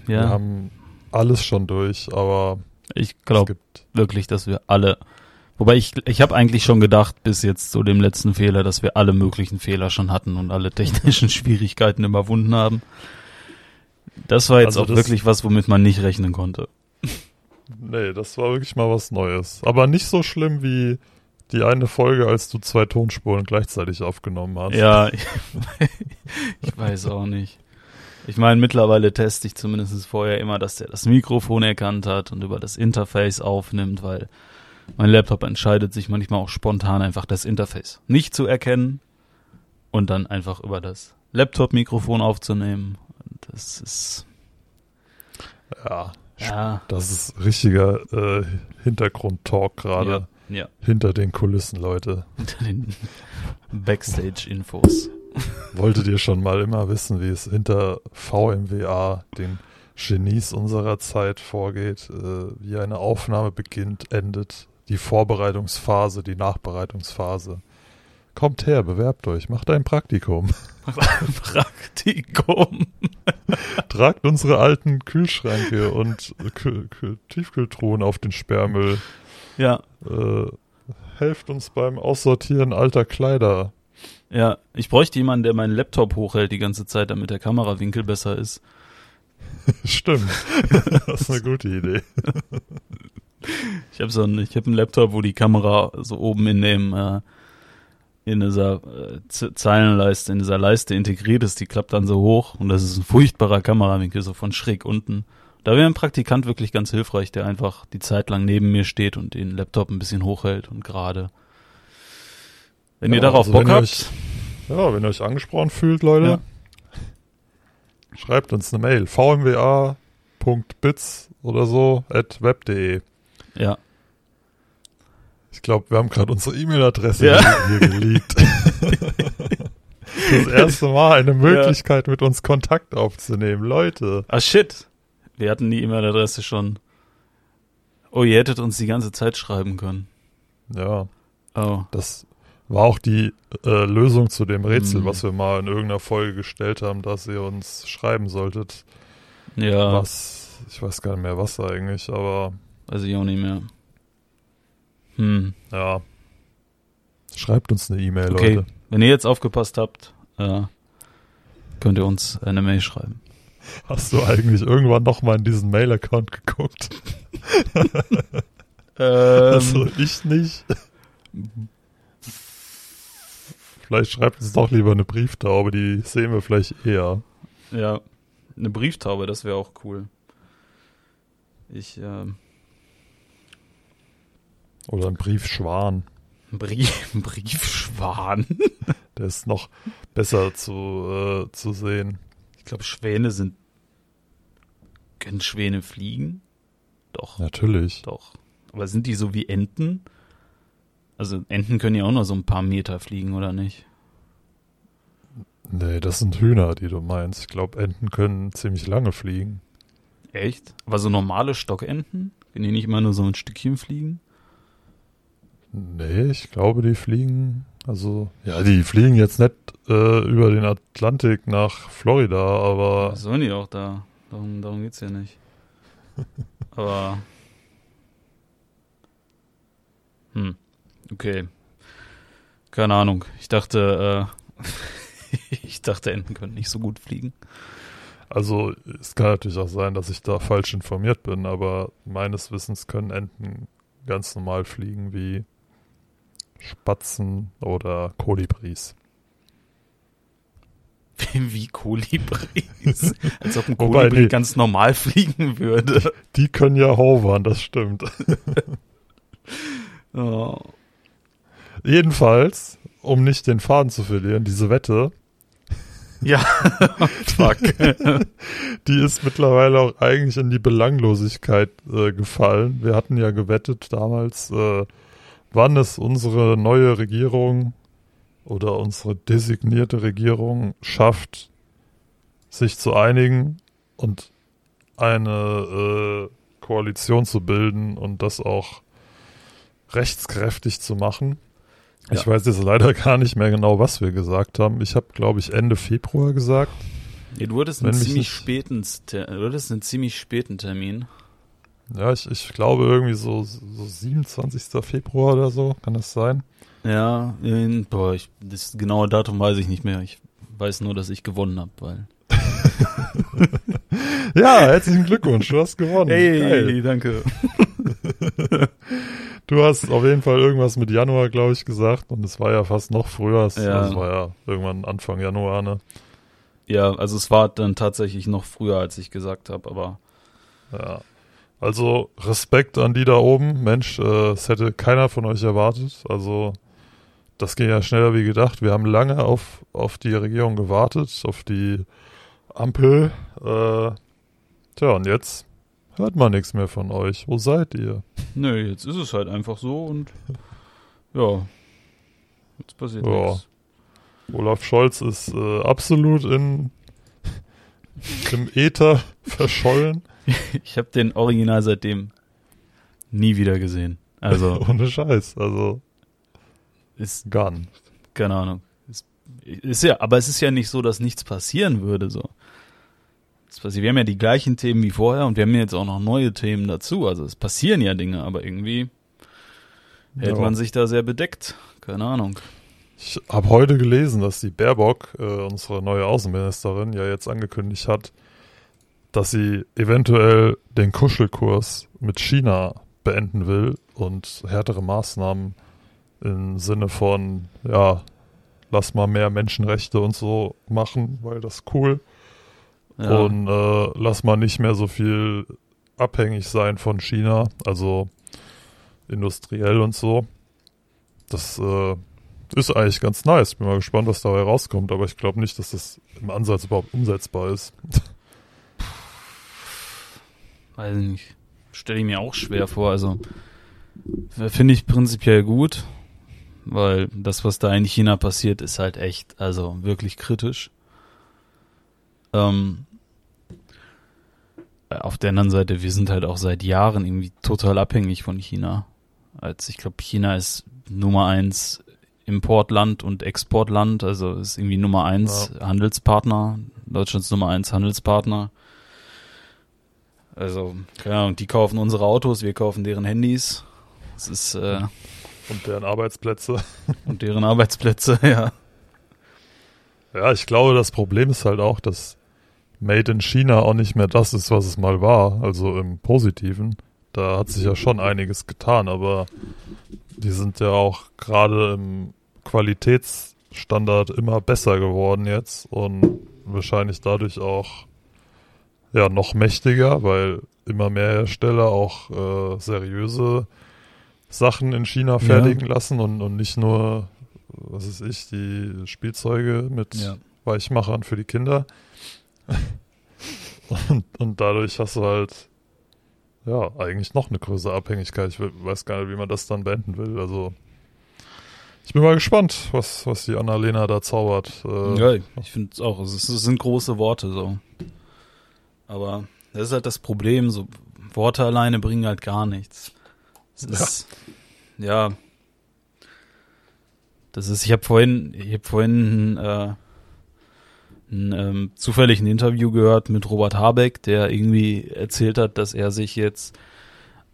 Wir ja. haben alles schon durch, aber Ich es glaube gibt wirklich, dass wir alle, wobei ich, ich habe eigentlich schon gedacht, bis jetzt zu dem letzten Fehler, dass wir alle möglichen Fehler schon hatten und alle technischen <laughs> Schwierigkeiten überwunden haben. Das war jetzt Also auch wirklich was, womit man nicht rechnen konnte. Nee, das war wirklich mal was Neues. Aber nicht so schlimm wie die eine Folge, als du zwei Tonspuren gleichzeitig aufgenommen hast. Ja, <laughs> ich, ich weiß auch nicht. Ich meine, mittlerweile teste ich zumindest vorher immer, dass der das Mikrofon erkannt hat und über das Interface aufnimmt, weil mein Laptop entscheidet sich manchmal auch spontan einfach das Interface nicht zu erkennen und dann einfach über das Laptop-Mikrofon aufzunehmen. Das ist, Ja, ja, das ist richtiger äh, Hintergrund-Talk gerade. ja, Hinter den Kulissen, Leute. hinter den <laughs> Backstage-Infos. Wolltet ihr schon mal immer wissen, wie es hinter VMWA, den Genies unserer Zeit, vorgeht, äh, wie eine Aufnahme beginnt, endet, die Vorbereitungsphase, die Nachbereitungsphase? Kommt her, bewerbt euch, macht ein Praktikum. <laughs> Praktikum. Tragt unsere alten Kühlschränke und Kü Kü Tiefkühltruhen auf den Sperrmüll. Ja, Äh, helft uns beim Aussortieren alter Kleider. ja. Ich bräuchte jemanden, der meinen Laptop hochhält die ganze Zeit, damit der Kamerawinkel besser ist. <laughs> Stimmt. <laughs> das ist eine gute Idee. Ich habe so einen, ich habe einen Laptop, wo die Kamera so oben in dem äh, in dieser äh, Zeilenleiste, in dieser Leiste integriert ist, die klappt dann so hoch und das ist ein furchtbarer Kamerawinkel, so von schräg unten. Da wäre ein Praktikant wirklich ganz hilfreich, der einfach die Zeit lang neben mir steht und den Laptop ein bisschen hochhält und gerade. Wenn ihr Ja, darauf also Bock ihr habt, euch- Ja, wenn ihr euch angesprochen fühlt, Leute, Ja. schreibt uns eine Mail. vmwa.bits oder so at web.de. ja, Ich glaube, wir haben gerade unsere E-Mail-Adresse Ja. hier, geleakt. <laughs> das erste Mal eine Möglichkeit, mit uns Kontakt aufzunehmen. Leute. ah shit, wir hatten die E-Mail-Adresse schon. Oh, ihr hättet uns die ganze Zeit schreiben können. Ja, Oh, das war auch die äh, Lösung zu dem Rätsel, Mhm. was wir mal in irgendeiner Folge gestellt haben, dass ihr uns schreiben solltet. ja, Was, ich weiß gar nicht mehr was eigentlich, aber weiß ich auch nicht mehr. Hm. ja. Schreibt uns eine E-Mail, Okay, Leute. wenn ihr jetzt aufgepasst habt, äh, könnt ihr uns eine Mail schreiben. Hast du eigentlich irgendwann noch mal in diesen Mail-Account geguckt? <laughs> Ähm, Also ich nicht. Vielleicht schreibt uns doch lieber eine Brieftaube, die sehen wir vielleicht eher. ja, eine Brieftaube, das wäre auch cool. Ich, ähm, Oder ein Briefschwan. ein Brief, <laughs> Briefschwan. Der ist noch besser zu, äh, zu sehen. Ich glaube, Schwäne sind. Können Schwäne fliegen? Doch, Natürlich. doch. Aber sind die so wie Enten? Also Enten können ja auch nur so ein paar Meter fliegen, oder nicht? Nee, das sind Hühner, die du meinst. Ich glaube, Enten können ziemlich lange fliegen. Echt? Aber so normale Stockenten? Können die nicht immer nur so ein Stückchen fliegen? Nee, ich glaube, die fliegen. Also, ja, die fliegen jetzt nicht äh, über den Atlantik nach Florida, aber Was sollen die auch da? Darum, darum geht's ja nicht. <laughs> Aber. Hm. Okay. Keine Ahnung. Ich dachte, äh, <laughs> ich dachte, Enten können nicht so gut fliegen. Also es kann natürlich auch sein, dass ich da falsch informiert bin, aber meines Wissens können Enten ganz normal fliegen wie Spatzen oder Kolibris. Wie Kolibris. <laughs> Als ob ein Kolibri nee. ganz normal fliegen würde. Die können ja hovern, das stimmt. <laughs> Oh. Jedenfalls, um nicht den Faden zu verlieren, diese Wette, Ja, <laughs> fuck. die ist mittlerweile auch eigentlich in die Belanglosigkeit äh, gefallen. Wir hatten ja gewettet damals, äh, wann es unsere neue Regierung oder unsere designierte Regierung schafft, sich zu einigen und eine äh, Koalition zu bilden und das auch rechtskräftig zu machen. Ich Ja. weiß jetzt leider <laughs> gar nicht mehr genau, was wir gesagt haben. Ich habe, glaube ich, Ende Februar gesagt. Ja, du hattest einen ziemlich späten, du hattest einen ziemlich späten Termin. Ja, ich, ich glaube irgendwie so, so 27. Februar oder so, kann das sein? Ja, in, boah, ich, das genaue Datum weiß ich nicht mehr. Ich weiß nur, dass ich gewonnen habe, weil. <laughs> Ja, herzlichen Glückwunsch, du hast gewonnen. Geil. danke. <laughs> Du hast auf jeden Fall irgendwas mit Januar, glaube ich, gesagt und es war ja fast noch früher. Es Ja. also war ja irgendwann Anfang Januar, ne? Ja, also es war dann tatsächlich noch früher, als ich gesagt habe, aber Ja. Also Respekt an die da oben. Mensch, äh, es hätte keiner von euch erwartet. Also das ging ja schneller wie gedacht. Wir haben lange auf, auf die Regierung gewartet, auf die Ampel. Äh, tja, und jetzt hört man nichts mehr von euch. Wo seid ihr? nö, jetzt ist es halt einfach so und ja, jetzt passiert Ja. nichts. Olaf Scholz ist äh, absolut in, im Äther verschollen. <laughs> Ich habe den Original seitdem nie wieder gesehen. Also <laughs> Ohne Scheiß. Also ist Gun. keine Ahnung. Ist, ist ja, aber es ist ja nicht so, dass nichts passieren würde so. Wir haben ja die gleichen Themen wie vorher und wir haben jetzt auch noch neue Themen dazu. Also es passieren ja Dinge, aber irgendwie hält Ja. man sich da sehr bedeckt. Keine Ahnung. Ich habe heute gelesen, dass die Baerbock, äh, unsere neue Außenministerin, ja jetzt angekündigt hat, dass sie eventuell den Kuschelkurs mit China beenden will und härtere Maßnahmen im Sinne von, ja, lass mal mehr Menschenrechte und so machen, weil das cool. Ja. Und äh, lass mal nicht mehr so viel abhängig sein von China, also industriell und so. Das äh, ist eigentlich ganz nice. Bin mal gespannt, was dabei rauskommt, aber ich glaube nicht, dass das im Ansatz überhaupt umsetzbar ist. <laughs> Weiß ich nicht. Stelle ich mir auch schwer vor. Also finde ich prinzipiell gut, weil das, was da in China passiert, ist halt echt, also wirklich kritisch. Ähm, äh, auf der anderen Seite, wir sind halt auch seit Jahren irgendwie total abhängig von China. Als ich glaube, China ist Nummer eins Importland und Exportland, also ist irgendwie Nummer eins Handelspartner, Deutschlands Nummer eins Handelspartner. Also, keine Ahnung, die kaufen unsere Autos, wir kaufen deren Handys. Das ist, äh, Und deren Arbeitsplätze. <laughs> und deren Arbeitsplätze, <laughs> ja. Ja, ich glaube, das Problem ist halt auch, dass Made in China auch nicht mehr das ist, was es mal war, also im Positiven. Da hat sich ja schon einiges getan, aber die sind ja auch gerade im Qualitätsstandard immer besser geworden jetzt und wahrscheinlich dadurch auch ja noch mächtiger, weil immer mehr Hersteller auch äh, seriöse Sachen in China fertigen lassen und, und nicht nur, was weiß ich, die Spielzeuge mit Weichmachern für die Kinder. <laughs> und, und dadurch hast du halt ja eigentlich noch eine größere Abhängigkeit. Ich we- weiß gar nicht, wie man das dann beenden will. Also ich bin mal gespannt, was, was die Annalena da zaubert. Äh, Ja, ich finde es auch. Es sind große Worte so. Aber das ist halt das Problem. So Worte alleine bringen halt gar nichts. Es ist, ja. Das ist. Ich habe vorhin, ich habe vorhin äh, ein ähm, zufällig ein Interview gehört mit Robert Habeck, der irgendwie erzählt hat, dass er sich jetzt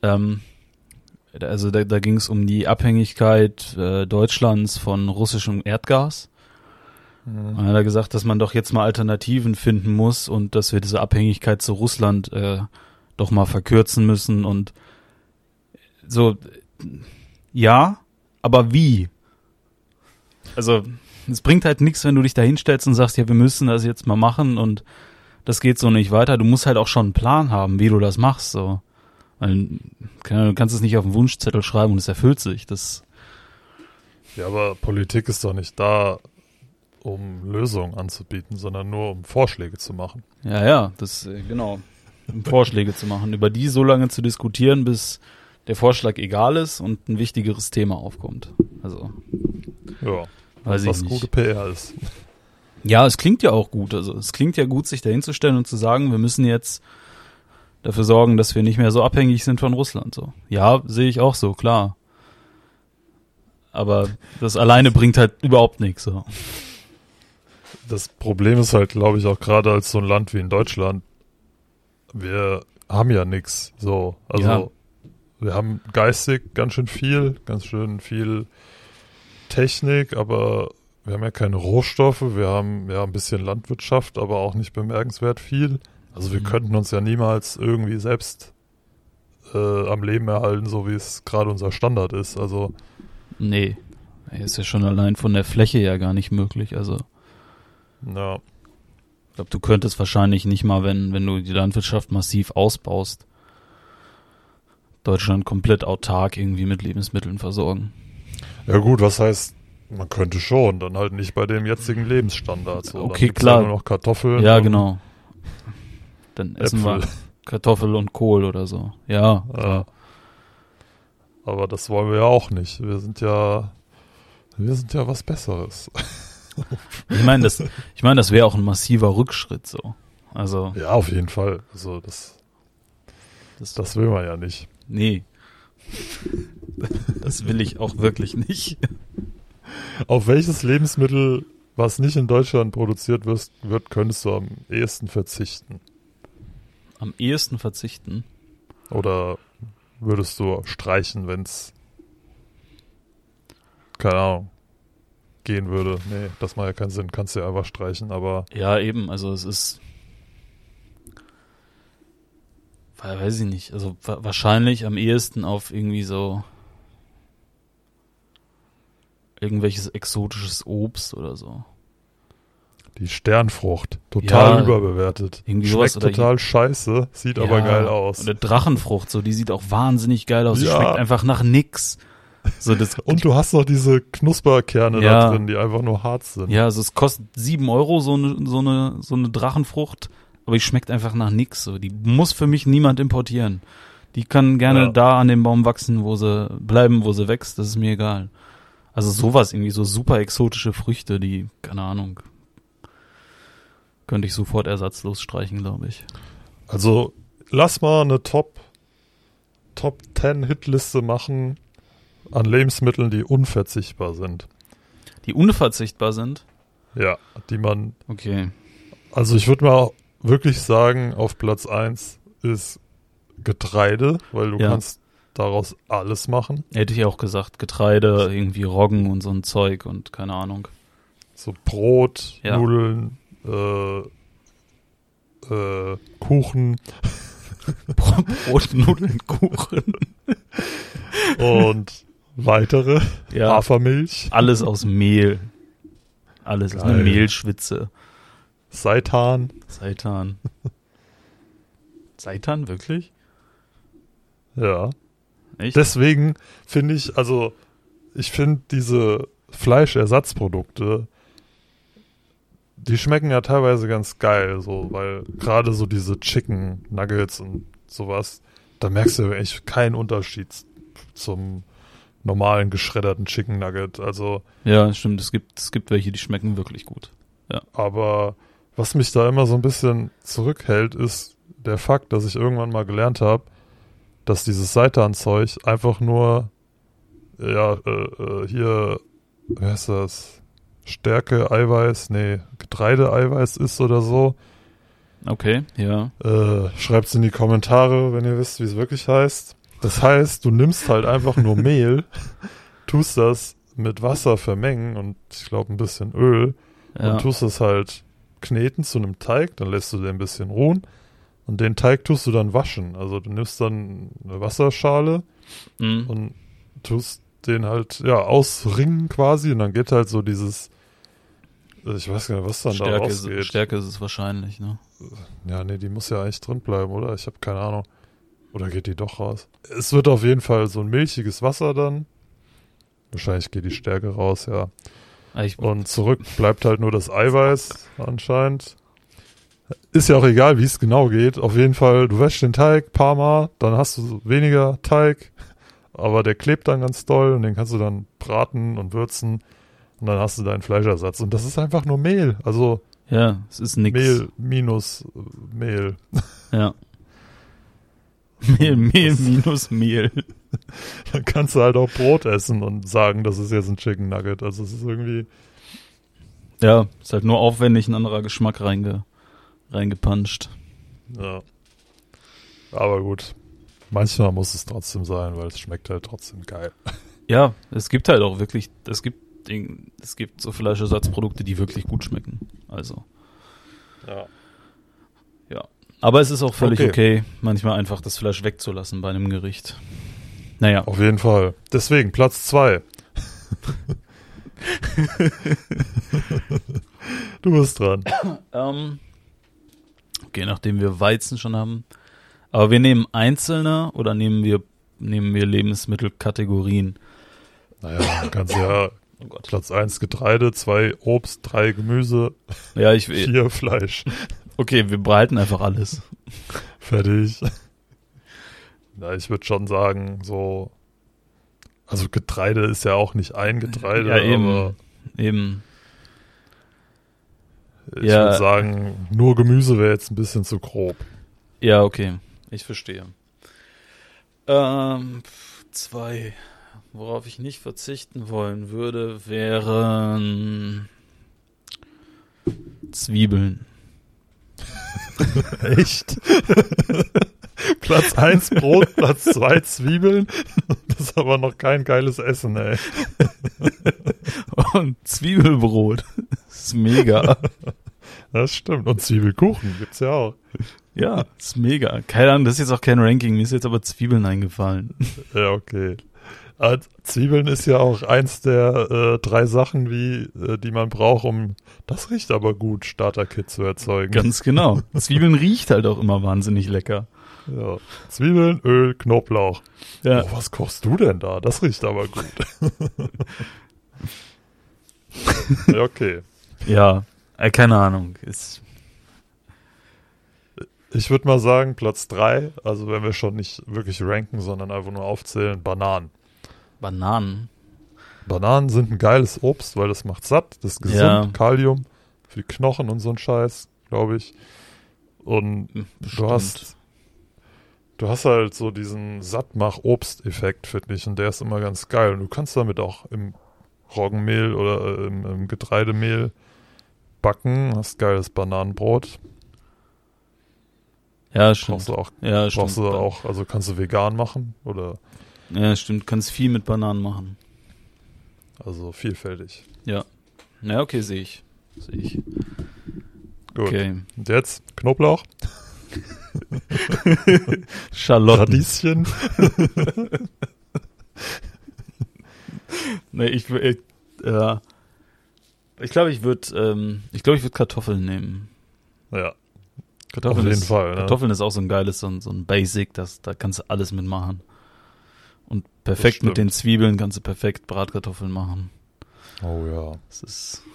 ähm, also da, da ging es um die Abhängigkeit äh, Deutschlands von russischem Erdgas. Mhm. Und hat er gesagt, dass man doch jetzt mal Alternativen finden muss und dass wir diese Abhängigkeit zu Russland äh, doch mal verkürzen müssen und so, ja, aber wie? Also, es bringt halt nichts, wenn du dich da hinstellst und sagst, ja, wir müssen das jetzt mal machen und das geht so nicht weiter. Du musst halt auch schon einen Plan haben, wie du das machst, so. Weil, du kannst es nicht auf den Wunschzettel schreiben und es erfüllt sich. Das, Ja, aber Politik ist doch nicht da, um Lösungen anzubieten, sondern nur um Vorschläge zu machen. Ja, ja, das, äh, genau. Um Vorschläge zu machen, über die so lange zu diskutieren, bis der Vorschlag egal ist und ein wichtigeres Thema aufkommt. Also, Ja, weiß ich was nicht. gute PR ist. Ja, es klingt ja auch gut. Also, es klingt ja gut, sich dahinzustellen und zu sagen, wir müssen jetzt dafür sorgen, dass wir nicht mehr so abhängig sind von Russland, so. Ja, sehe ich auch so, klar. Aber das alleine bringt halt überhaupt nichts, so. Das Problem ist halt, glaube ich, auch gerade als so ein Land wie in Deutschland, wir haben ja nix. So, also Ja. wir haben geistig ganz schön viel, ganz schön viel Technik, aber wir haben ja keine Rohstoffe, wir haben ja ein bisschen Landwirtschaft, aber auch nicht bemerkenswert viel. Also wir Mhm. könnten uns ja niemals irgendwie selbst äh, am Leben erhalten, so wie es gerade unser Standard ist. Also Nee. Ist ja schon allein von der Fläche ja gar nicht möglich, also. Ja, Ich glaube, du könntest wahrscheinlich nicht mal, wenn, wenn du die Landwirtschaft massiv ausbaust, Deutschland komplett autark irgendwie mit Lebensmitteln versorgen. Ja gut, was heißt, man könnte schon, dann halt nicht bei dem jetzigen Lebensstandard. So. Okay, klar. Ja nur noch Kartoffeln. Ja, genau. Dann essen Äpfel. wir Kartoffel und Kohl oder so. Ja. Ja. Aber das wollen wir ja auch nicht. Wir sind ja, wir sind ja was Besseres. Ich meine, das, ich meine, das wäre auch ein massiver Rückschritt so. Also, Ja, auf jeden Fall. Also das, das, das will man ja nicht. nee. Das will ich auch wirklich nicht. Auf welches Lebensmittel, was nicht in Deutschland produziert wird, wird könntest du am ehesten verzichten? Am ehesten verzichten. Oder würdest du streichen, wenn es, keine Ahnung, gehen würde? Nee, das macht ja keinen Sinn. Kannst du ja einfach streichen, aber Ja, eben, also es ist. we- Weiß ich nicht. Also wa- wahrscheinlich am ehesten auf irgendwie so irgendwelches exotisches Obst oder so. die Sternfrucht, total Ja, überbewertet. irgendwie Schmeckt sowas total scheiße, sieht aber Ja, geil aus. Oder Drachenfrucht, so die sieht auch wahnsinnig geil aus. Die Ja. schmeckt einfach nach nix. So das <laughs> Und du hast noch diese Knusperkerne Ja. da drin, die einfach nur hart sind. Ja, also es kostet sieben Euro so eine so eine so eine Drachenfrucht, aber die schmeckt einfach nach nix. So, die muss für mich niemand importieren. Die kann gerne Ja. da an dem Baum wachsen, wo sie bleiben, wo sie wächst. Das ist mir egal. Also sowas irgendwie so super exotische Früchte, die keine Ahnung könnte ich sofort ersatzlos streichen, glaube ich. Also lass mal eine Top Top 10 Hitliste machen an Lebensmitteln, die unverzichtbar sind. Die unverzichtbar sind. Ja, die man Okay. also ich würde mal wirklich sagen, auf Platz 1 ist Getreide, weil du Ja. kannst daraus alles machen. Hätte ich auch gesagt, Getreide, irgendwie Roggen und so ein Zeug und keine Ahnung. So Brot, Ja. Nudeln, äh, äh, Kuchen <laughs> Brot, Nudeln, Kuchen. und weitere Ja. Hafermilch, Alles aus Mehl. Alles aus einer Geil. Mehlschwitze. Seitan. Seitan. <laughs> Seitan, wirklich? Ja. Echt? Deswegen finde ich, also ich finde diese Fleischersatzprodukte, die schmecken ja teilweise ganz geil, so, weil gerade so diese Chicken Nuggets und sowas, da merkst du echt keinen Unterschied zum normalen geschredderten Chicken Nugget. Also, ja, stimmt. Es gibt, es gibt welche, die schmecken wirklich gut. aber was mich da immer so ein bisschen zurückhält, ist der Fakt, dass ich irgendwann mal gelernt habe, dass dieses Seitan-Zeug einfach nur, ja, äh, äh, hier, wie heißt das? Stärke, Eiweiß, nee, Getreide-Eiweiß ist oder so. Okay, ja. Äh, schreibt's in die Kommentare, wenn ihr wisst, wie es wirklich heißt. Das heißt, du nimmst halt einfach nur Mehl, <laughs> tust das mit Wasser vermengen und ich glaube ein bisschen Öl ja. und tust es halt kneten zu einem Teig, dann lässt du den ein bisschen ruhen und den Teig tust du dann waschen. Also du nimmst dann eine Wasserschale Mhm. und tust den halt, ja, ausringen quasi und dann geht halt so dieses, ich weiß gar nicht, was dann da Stärke, ist, rausgeht. Stärke ist es wahrscheinlich, ne? Ja, nee, die muss ja eigentlich drin bleiben, oder? Ich habe keine Ahnung. Oder geht die doch raus? Es wird auf jeden Fall so ein milchiges Wasser dann. Wahrscheinlich geht die Stärke raus, ja. Ah, Ich, Und zurück bleibt halt nur das Eiweiß anscheinend. Ist ja auch egal, wie es genau geht. Auf jeden Fall, du wäschst den Teig paar Mal, dann hast du weniger Teig, aber der klebt dann ganz doll und den kannst du dann braten und würzen und dann hast du deinen Fleischersatz. Und das ist einfach nur Mehl. Also ja, es ist nix. Mehl minus äh, Mehl. Ja. Mehl, Mehl minus Mehl. <laughs> Dann kannst du halt auch Brot essen und sagen, das ist jetzt ein Chicken Nugget. Also es ist irgendwie, Ja, ist halt nur aufwendig ein anderer Geschmack reinge, reingepanscht. ja. Aber gut. Manchmal muss es trotzdem sein, weil es schmeckt halt trotzdem geil. <laughs> Ja, es gibt halt auch wirklich, es gibt, es gibt so Fleischersatzprodukte, die wirklich gut schmecken. Also. Ja. Aber es ist auch völlig Okay. okay, manchmal einfach das Fleisch wegzulassen bei einem Gericht. Naja, Auf jeden Fall. Deswegen Platz zwei. <laughs> du bist dran. ähm, okay, nachdem wir Weizen schon haben. Aber wir nehmen einzelne oder nehmen wir, nehmen wir Lebensmittelkategorien? Naja, kannst ja <laughs> Oh. Platz eins Getreide, zwei Obst, drei Gemüse, Ja, ich Fleisch. <laughs> Okay, wir behalten einfach alles. <laughs> Fertig. Na, ich würde schon sagen, so. Also Getreide ist ja auch nicht ein Getreide, Ja, eben. aber Eben. Ich Ja. würde sagen, nur Gemüse wäre jetzt ein bisschen zu grob. Ja, okay. Ich verstehe. Ähm, zwei. Worauf ich nicht verzichten wollen würde, wären Zwiebeln. <laughs> Echt? <laughs> Platz 1 Brot, Platz 2 Zwiebeln. <laughs> Das ist aber noch kein geiles Essen, ey. Und Zwiebelbrot. Das ist mega. Das stimmt. Und Zwiebelkuchen gibt's ja auch. Ja, ist mega. Keine Ahnung, das ist jetzt auch kein Ranking. Mir ist jetzt aber Zwiebeln eingefallen. Ja, okay. Aber Zwiebeln ist ja auch eins der äh, drei Sachen, wie, äh, die man braucht, um das riecht aber gut, Starter-Kit zu erzeugen. Ganz genau. Zwiebeln <laughs> riecht halt auch immer wahnsinnig lecker. Ja. Zwiebeln, Öl, Knoblauch. Ja. Oh, was kochst du denn da? Das riecht aber gut. <laughs> ja, okay. Ja, äh, keine Ahnung. Ist, Ich würde mal sagen, Platz drei, also wenn wir schon nicht wirklich ranken, sondern einfach nur aufzählen, Bananen. Bananen. Bananen sind ein geiles Obst, weil das macht satt, das ist gesund, Ja. Kalium für die Knochen und so ein Scheiß, glaube ich. Und Hm, du hast du hast halt so diesen Sattmach-Obst-Effekt, finde ich, und der ist immer ganz geil. Und du kannst damit auch im Roggenmehl oder äh, im, im Getreidemehl backen, hast geiles Bananenbrot. Ja, Brauchst stimmt. du auch, Ja, stimmt. brauchst du auch, also kannst du vegan machen oder Ja, stimmt. Kannst viel mit Bananen machen. also vielfältig. Ja, okay, sehe ich. Sehe ich. Gut. Okay. Und jetzt Knoblauch, <laughs> Schalotten. Radieschen. <laughs> Nee, ich, ich, ja. ich glaube, ich würde, ähm, ich glaube, ich würde Kartoffeln nehmen. Ja, Kartoffeln Auf jeden ist, Fall, ne? Kartoffeln ist auch so ein geiles, so ein, so ein Basic, das, da kannst du alles mitmachen. Und perfekt mit den Zwiebeln kannst du perfekt Bratkartoffeln machen. oh ja. Das ist. <laughs>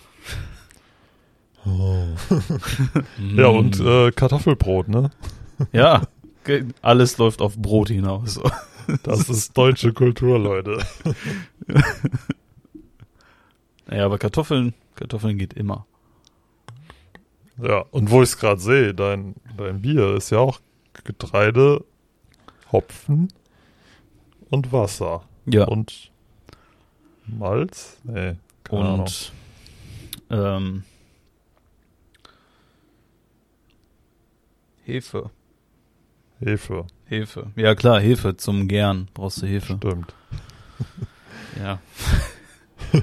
Oh. Ja, und äh, Kartoffelbrot, ne? <laughs> ja, alles läuft auf Brot hinaus. <laughs> Das ist deutsche Kultur, Leute. Ja, aber Kartoffeln, Kartoffeln geht immer. Ja, und wo ich es gerade sehe, dein, dein Bier ist ja auch Getreide, Hopfen und Wasser. Ja. Und Malz? Nee, keine Ahnung. und ähm, Hefe. Hefe, Hefe. Ja klar, Hefe zum Gern brauchst du Hefe. stimmt. <laughs> Ja. <laughs>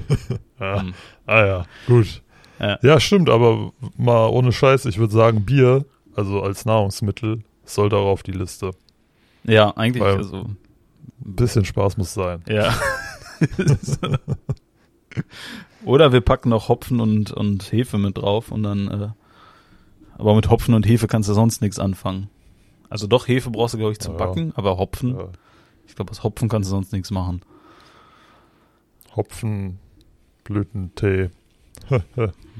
Ja. Ähm, Ah ja, gut. Ja. Ja, stimmt, aber mal ohne Scheiß, ich würde sagen, Bier, also als Nahrungsmittel, soll darauf auf die Liste. ja, eigentlich, Weil- also, Ein bisschen Spaß muss sein. ja. <laughs> Oder wir packen noch Hopfen und, und Hefe mit drauf und dann, äh, aber mit Hopfen und Hefe kannst du sonst nichts anfangen. Also doch, Hefe brauchst du, glaube ich, zum Ja. Backen, aber Hopfen, Ja. ich glaube, aus Hopfen kannst du sonst nichts machen. Hopfen, Blütentee. <laughs>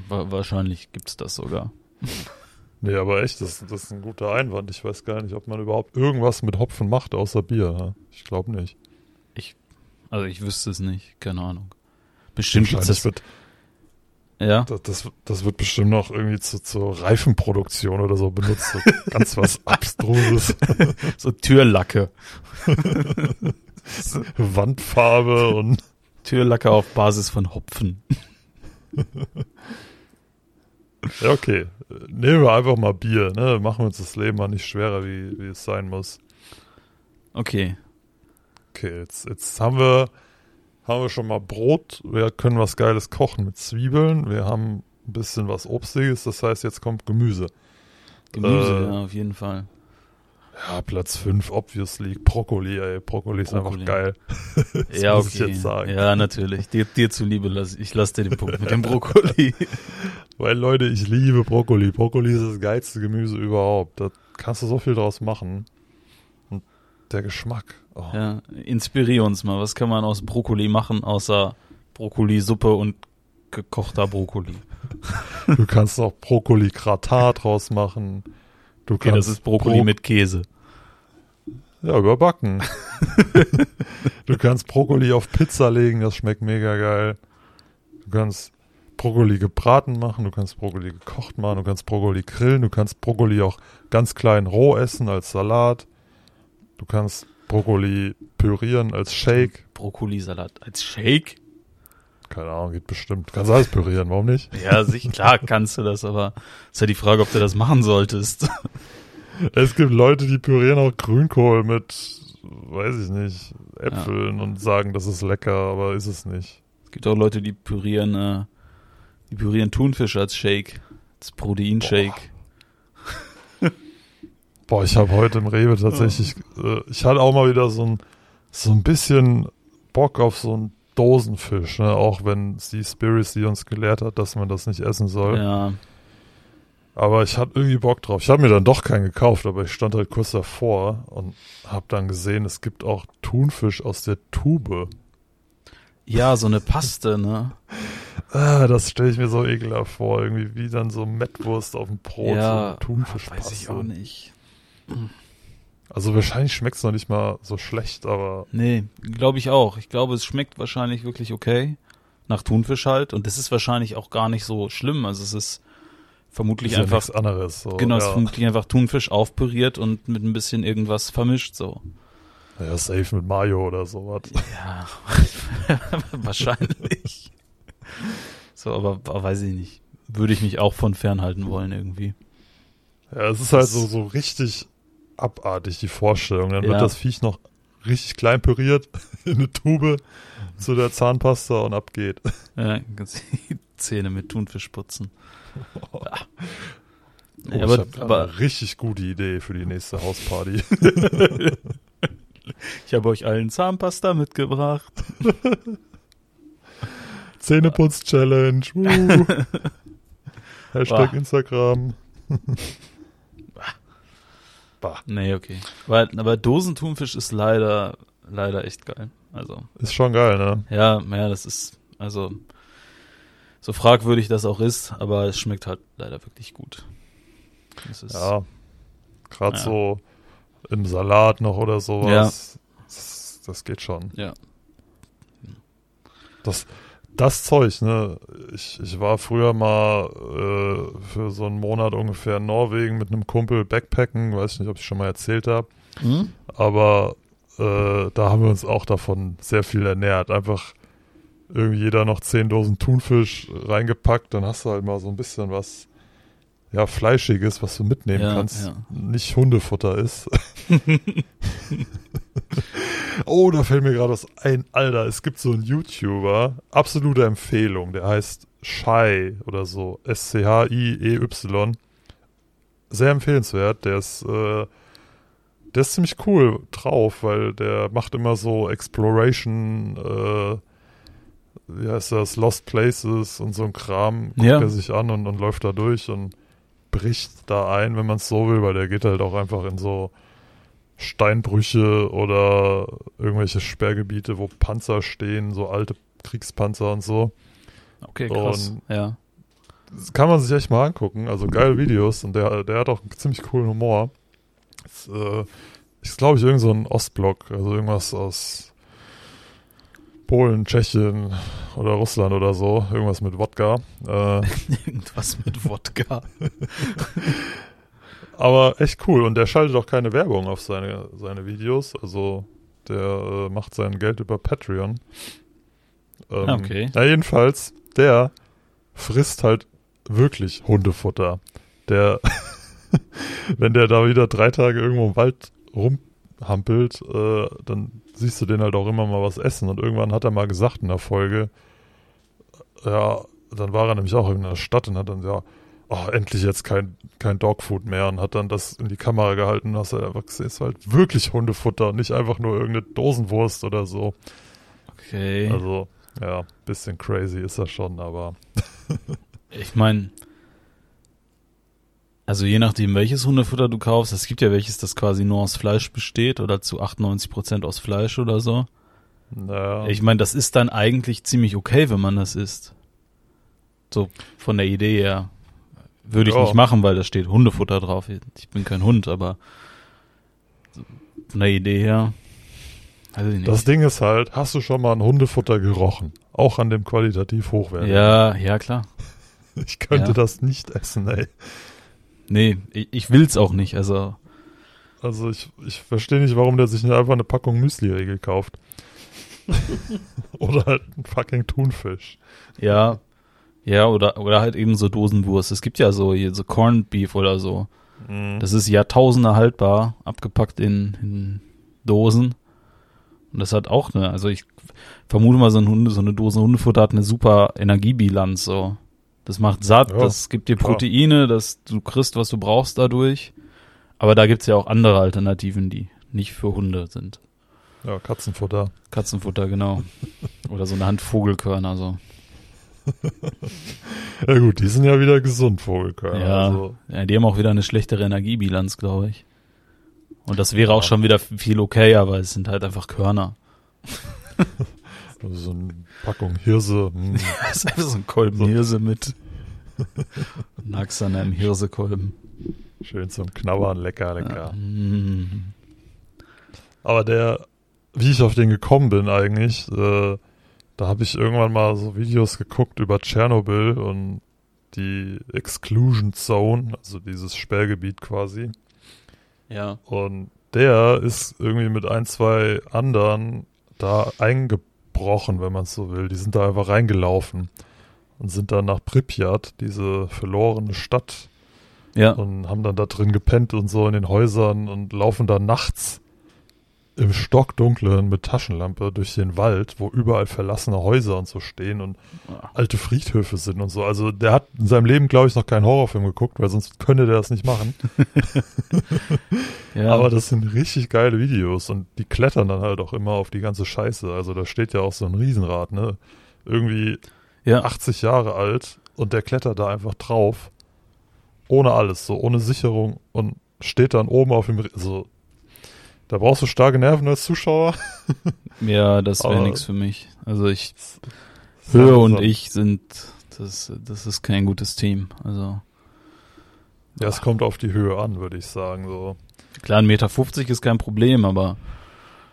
Wa wahrscheinlich gibt's das sogar. Nee, aber echt, das, das ist ein guter Einwand. Ich weiß gar nicht, ob man überhaupt irgendwas mit Hopfen macht, außer Bier. Ich glaube nicht. Also ich wüsste es nicht, keine Ahnung. Bestimmt Wahrscheinlich das. wird, Ja. das, das, das wird bestimmt noch irgendwie zu, zur Reifenproduktion oder so benutzt. So ganz was <laughs> Abstruses. So Türlacke. <laughs> Wandfarbe und Türlacke auf Basis von Hopfen. <laughs> ja, okay. Nehmen wir einfach mal Bier, ne? Machen wir uns das Leben mal nicht schwerer, wie, wie es sein muss. Okay. Okay, jetzt, jetzt haben wir, haben wir schon mal Brot. Wir können was Geiles kochen mit Zwiebeln. Wir haben ein bisschen was Obstiges. Das heißt, jetzt kommt Gemüse. Gemüse, Äh, ja, auf jeden Fall. Ja, Platz 5, obviously. Brokkoli, ey. Brokkoli ist Brokkoli. einfach geil. <laughs> Das ja, muss okay. ich jetzt sagen. Ja, natürlich. Dir, dir zuliebe lass ich lass dir den Punkt mit dem Brokkoli. <laughs> Weil, Leute, ich liebe Brokkoli. Brokkoli ist das geilste Gemüse überhaupt. Da kannst du so viel draus machen. Und der Geschmack. Oh. ja, inspirier uns mal. Was kann man aus Brokkoli machen, außer Brokkolisuppe und gekochter Brokkoli? Du kannst auch Brokkoli-Gratin draus machen. Du Okay, kannst das ist Brokkoli Bro- mit Käse. Ja, überbacken. <laughs> du kannst Brokkoli auf Pizza legen, das schmeckt mega geil. Du kannst Brokkoli gebraten machen, du kannst Brokkoli gekocht machen, du kannst Brokkoli grillen, du kannst Brokkoli auch ganz klein roh essen als Salat. Du kannst Brokkoli pürieren als Shake. Brokkolisalat als Shake? Keine Ahnung, geht bestimmt. Du kannst alles pürieren, warum nicht? Ja, sich, klar kannst du das, aber ist ja die Frage, ob du das machen solltest. Es gibt Leute, die pürieren auch Grünkohl mit, weiß ich nicht, Äpfeln ja. und sagen, das ist lecker, aber ist es nicht. Es gibt auch Leute, die pürieren, äh, die pürieren Thunfisch als Shake. Als Proteinshake. Boah. Boah, ich habe heute im Rewe tatsächlich, äh, ich hatte auch mal wieder so ein, so ein bisschen Bock auf so ein Dosenfisch, ne? auch wenn die Spirits, die uns gelehrt hat, dass man das nicht essen soll. Ja. Aber ich hatte irgendwie Bock drauf. Ich habe mir dann doch keinen gekauft, aber ich stand halt kurz davor und habe dann gesehen, es gibt auch Thunfisch aus der Tube. Ja, so eine Paste, ne? <laughs> ah, das stelle ich mir so ekelhaft vor. Irgendwie wie dann so Mettwurst auf dem Brot. Ja, so Thunfischpaste. weiß ich auch nicht. Also wahrscheinlich schmeckt es noch nicht mal so schlecht, aber. Nee, glaube ich auch. Ich glaube, es schmeckt wahrscheinlich wirklich okay. Nach Thunfisch halt. Und das ist wahrscheinlich auch gar nicht so schlimm. Also es ist vermutlich ist ja einfach. anderes. So. Genau, es ja. ist vermutlich einfach Thunfisch aufpüriert und mit ein bisschen irgendwas vermischt so. Ja, safe mit Mayo oder sowas. Ja, <laughs> wahrscheinlich. So, aber, aber weiß ich nicht. Würde ich mich auch von fernhalten wollen irgendwie. Ja, es ist halt so, so richtig abartig, die Vorstellung. Dann Ja. wird das Viech noch richtig klein püriert <laughs> in eine Tube zu der Zahnpasta und ab geht. Ja, ganz die Zähne mit Thunfisch putzen. <laughs> Oh, Ja, ich aber, habe aber eine richtig gute Idee für die nächste Hausparty. <laughs> ich habe euch allen Zahnpasta mitgebracht. Zähneputz-Challenge. Hashtag. Instagram. Bah, Nee, okay. Aber, aber Dosenthunfisch ist leider, leider echt geil. Also, ist schon geil, ne? ja, ja, das ist, also, so fragwürdig das auch ist, aber es schmeckt halt leider wirklich gut. Das ist, Ja. Gerade Ja. so im Salat noch oder sowas. Das, das geht schon. Ja. Das, das Zeug, ne? Ich, ich war früher mal äh, für so einen Monat ungefähr in Norwegen mit einem Kumpel Backpacken. Weiß ich nicht, ob ich schon mal erzählt habe. Hm? Aber äh, da haben wir uns auch davon sehr viel ernährt. Einfach irgendwie jeder noch zehn Dosen Thunfisch reingepackt. Dann hast du halt mal so ein bisschen was ja, Fleischiges, was du mitnehmen Ja, kannst. ja. Nicht Hundefutter ist. <laughs> <laughs> oh, da fällt mir gerade was ein. Alter, es gibt so einen YouTuber, absolute Empfehlung, der heißt Shai oder so. S-C-H-I-E-Y. Sehr empfehlenswert. Der ist, äh, der ist ziemlich cool drauf, weil der macht immer so Exploration, äh, wie heißt das, Lost Places und so ein Kram, guckt Ja. er sich an und, und läuft da durch und bricht da ein, wenn man es so will, weil der geht halt auch einfach in so Steinbrüche oder irgendwelche Sperrgebiete, wo Panzer stehen, so alte Kriegspanzer und so. Okay, krass. Und- ja. Das kann man sich echt mal angucken. Also geile Videos und der, der hat auch einen ziemlich coolen Humor. Das, äh, ist, glaube ich, irgend so ein Ostblock, also irgendwas aus Polen, Tschechien oder Russland oder so. Irgendwas mit Wodka. Äh, <laughs> Irgendwas mit Wodka. <laughs> aber echt cool. Und der schaltet auch keine Werbung auf seine, seine Videos. Also der äh, macht sein Geld über Patreon. Ähm, Ah, okay. Na, jedenfalls, der frisst halt wirklich Hundefutter. Der, <laughs> wenn der da wieder drei Tage irgendwo im Wald rumhampelt, äh, dann siehst du den halt auch immer mal was essen. Und irgendwann hat er mal gesagt in der Folge, ja, dann war er nämlich auch in einer Stadt und hat dann ja, oh, endlich jetzt kein, kein Dogfood mehr und hat dann das in die Kamera gehalten und hast halt einfach gesehen, es ist halt wirklich Hundefutter und nicht einfach nur irgendeine Dosenwurst oder so. Okay. Also, ja, bisschen crazy ist das schon, aber <laughs> Ich meine, also je nachdem, welches Hundefutter du kaufst, es gibt ja welches, das quasi nur aus Fleisch besteht oder zu 98% aus Fleisch oder so. naja. Ich meine, das ist dann eigentlich ziemlich okay, wenn man das isst. So von der Idee her. Würde ich Ja. nicht machen, weil da steht Hundefutter drauf. Ich bin kein Hund, aber von der Idee her. Das Ding ist halt, hast du schon mal ein Hundefutter gerochen? Auch an dem qualitativ hochwertigen. ja, ja, klar. <laughs> Ich könnte Ja. das nicht essen, ey. Nee, ich, ich will's auch nicht. Also, Also ich, ich verstehe nicht, warum der sich nicht einfach eine Packung Müsli-Riegel kauft. <laughs> <laughs> Oder halt ein fucking Thunfisch. ja. Ja, oder, oder halt eben so Dosenwurst. Es gibt ja so so Corned Beef oder so. Mhm. Das ist Jahrtausende haltbar, abgepackt in, in Dosen. Und das hat auch eine, also ich vermute mal, so, ein Hunde, so eine Dose Hundefutter hat eine super Energiebilanz, so. Das macht satt, Ja, das gibt dir. Proteine, das du kriegst, was du brauchst dadurch. Aber da gibt's ja auch andere Alternativen, die nicht für Hunde sind. Ja, Katzenfutter. Katzenfutter, genau. Oder so eine Hand Vogelkörner, so. <laughs> Ja gut, die sind ja wieder gesund, Vogelkörner. Ja. Also, Ja, die haben auch wieder eine schlechtere Energiebilanz, glaube ich. Und das wäre auch Ja. schon wieder viel okayer, weil es sind halt einfach Körner. <laughs> so eine Packung Hirse. hm. <laughs> Das ist einfach so ein Kolben Hirse mit Nax an einem Hirsekolben. Schön zum Knabbern, lecker, lecker. Ja. Mm. Aber der, wie ich auf den gekommen bin eigentlich, äh, da habe ich irgendwann mal so Videos geguckt über Tschernobyl und die Exclusion Zone, also dieses Sperrgebiet quasi. Ja. Und der ist irgendwie mit ein, zwei anderen da eingebrochen, wenn man es so will. Die sind da einfach reingelaufen und sind dann nach Pripyat, diese verlorene Stadt, Ja. und haben dann da drin gepennt und so in den Häusern und laufen dann nachts im Stockdunklen mit Taschenlampe durch den Wald, wo überall verlassene Häuser und so stehen und alte Friedhöfe sind und so. Also der hat in seinem Leben, glaube ich, noch keinen Horrorfilm geguckt, weil sonst könnte der das nicht machen. <laughs> ja. Aber das sind richtig geile Videos und die klettern dann halt auch immer auf die ganze Scheiße. Also da steht ja auch so ein Riesenrad, ne? Irgendwie ja. 80 Jahre alt und der klettert da einfach drauf. Ohne alles, so ohne Sicherung und steht dann oben auf dem, also da brauchst du starke Nerven als Zuschauer. <laughs> ja, das wäre nichts für mich. Also ich, Höhe und ich sind, das, das ist kein gutes Team. Also Ja, es kommt auf die Höhe an, würde ich sagen, so. klar, 1,50 Meter 50 ist kein Problem, aber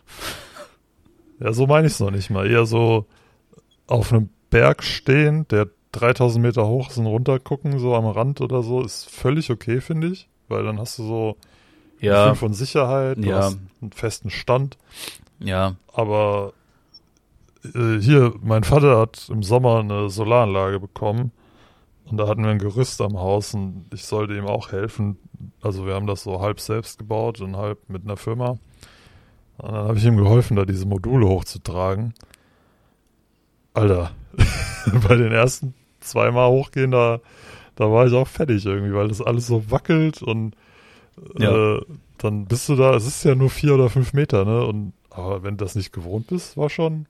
<laughs> Ja, so meine ich es noch nicht mal. Eher so auf einem Berg stehen, der 3000 Meter hoch ist und runter gucken, so am Rand oder so, ist völlig okay, finde ich. Weil dann hast du so ja, Gefühl von Sicherheit, du Ja. hast einen festen Stand. ja, Aber äh, hier, mein Vater hat im Sommer eine Solaranlage bekommen und da hatten wir ein Gerüst am Haus und ich sollte ihm auch helfen. Also wir haben das so halb selbst gebaut und halb mit einer Firma. Und dann habe ich ihm geholfen, da diese Module hochzutragen. Alter, <laughs> bei den ersten zweimal hochgehen, da, da war ich auch fertig irgendwie, weil das alles so wackelt und Ja. äh, dann bist du da, es ist ja nur vier oder fünf Meter, ne? Und aber wenn du das nicht gewohnt bist, war schon.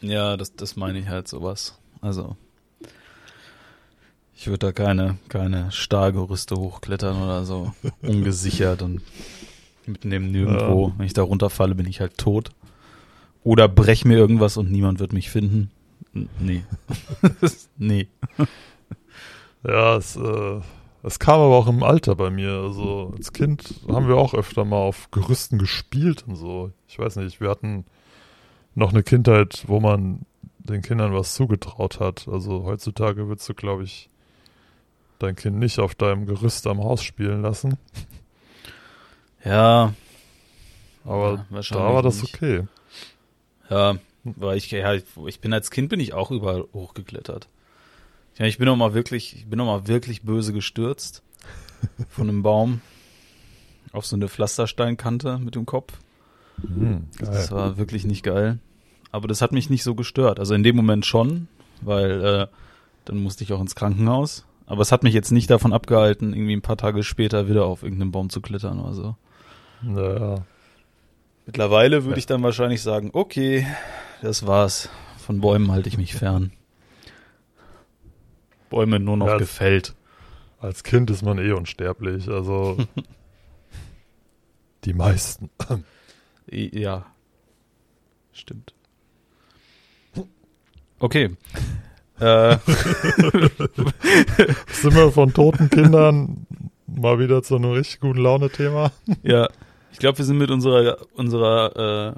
ja, das, das meine ich halt sowas. Also ich würde da keine, keine Stahlgerüste hochklettern oder so, <laughs> ungesichert und mitten im Nirgendwo. Wenn ich da runterfalle, bin ich halt tot. Oder brech mir irgendwas und niemand wird mich finden. N- Nee. <laughs> <laughs> nee. Ja, es, äh, es kam aber auch im Alter bei mir. Also als Kind haben wir auch öfter mal auf Gerüsten gespielt und so. Ich weiß nicht, wir hatten noch eine Kindheit, wo man den Kindern was zugetraut hat. Also heutzutage würdest du, glaube ich, dein Kind nicht auf deinem Gerüst am Haus spielen lassen. <laughs> Ja. Aber ja, da war das nicht. okay. Ja, weil ich, ja, ich bin als Kind bin ich auch überall hochgeklettert. Ja, ich bin auch mal wirklich, ich bin auch mal wirklich böse gestürzt von einem Baum auf so eine Pflastersteinkante mit dem Kopf. Hm, Das war wirklich nicht geil. Aber das hat mich nicht so gestört. Also in dem Moment schon, weil äh, dann musste ich auch ins Krankenhaus. Aber es hat mich jetzt nicht davon abgehalten, irgendwie ein paar Tage später wieder auf irgendeinen Baum zu klettern oder so. Naja. Mittlerweile würde ich dann wahrscheinlich sagen, okay, das war's. Von Bäumen halte ich mich fern. Bäume nur noch Ja, gefällt. Als Kind ist man eh unsterblich. Also <laughs> die meisten. Ja. Stimmt. Okay. äh, <laughs> Sind wir von toten Kindern mal wieder zu einem richtig guten Laune-Thema? ja, ich glaube, wir sind mit unserer unserer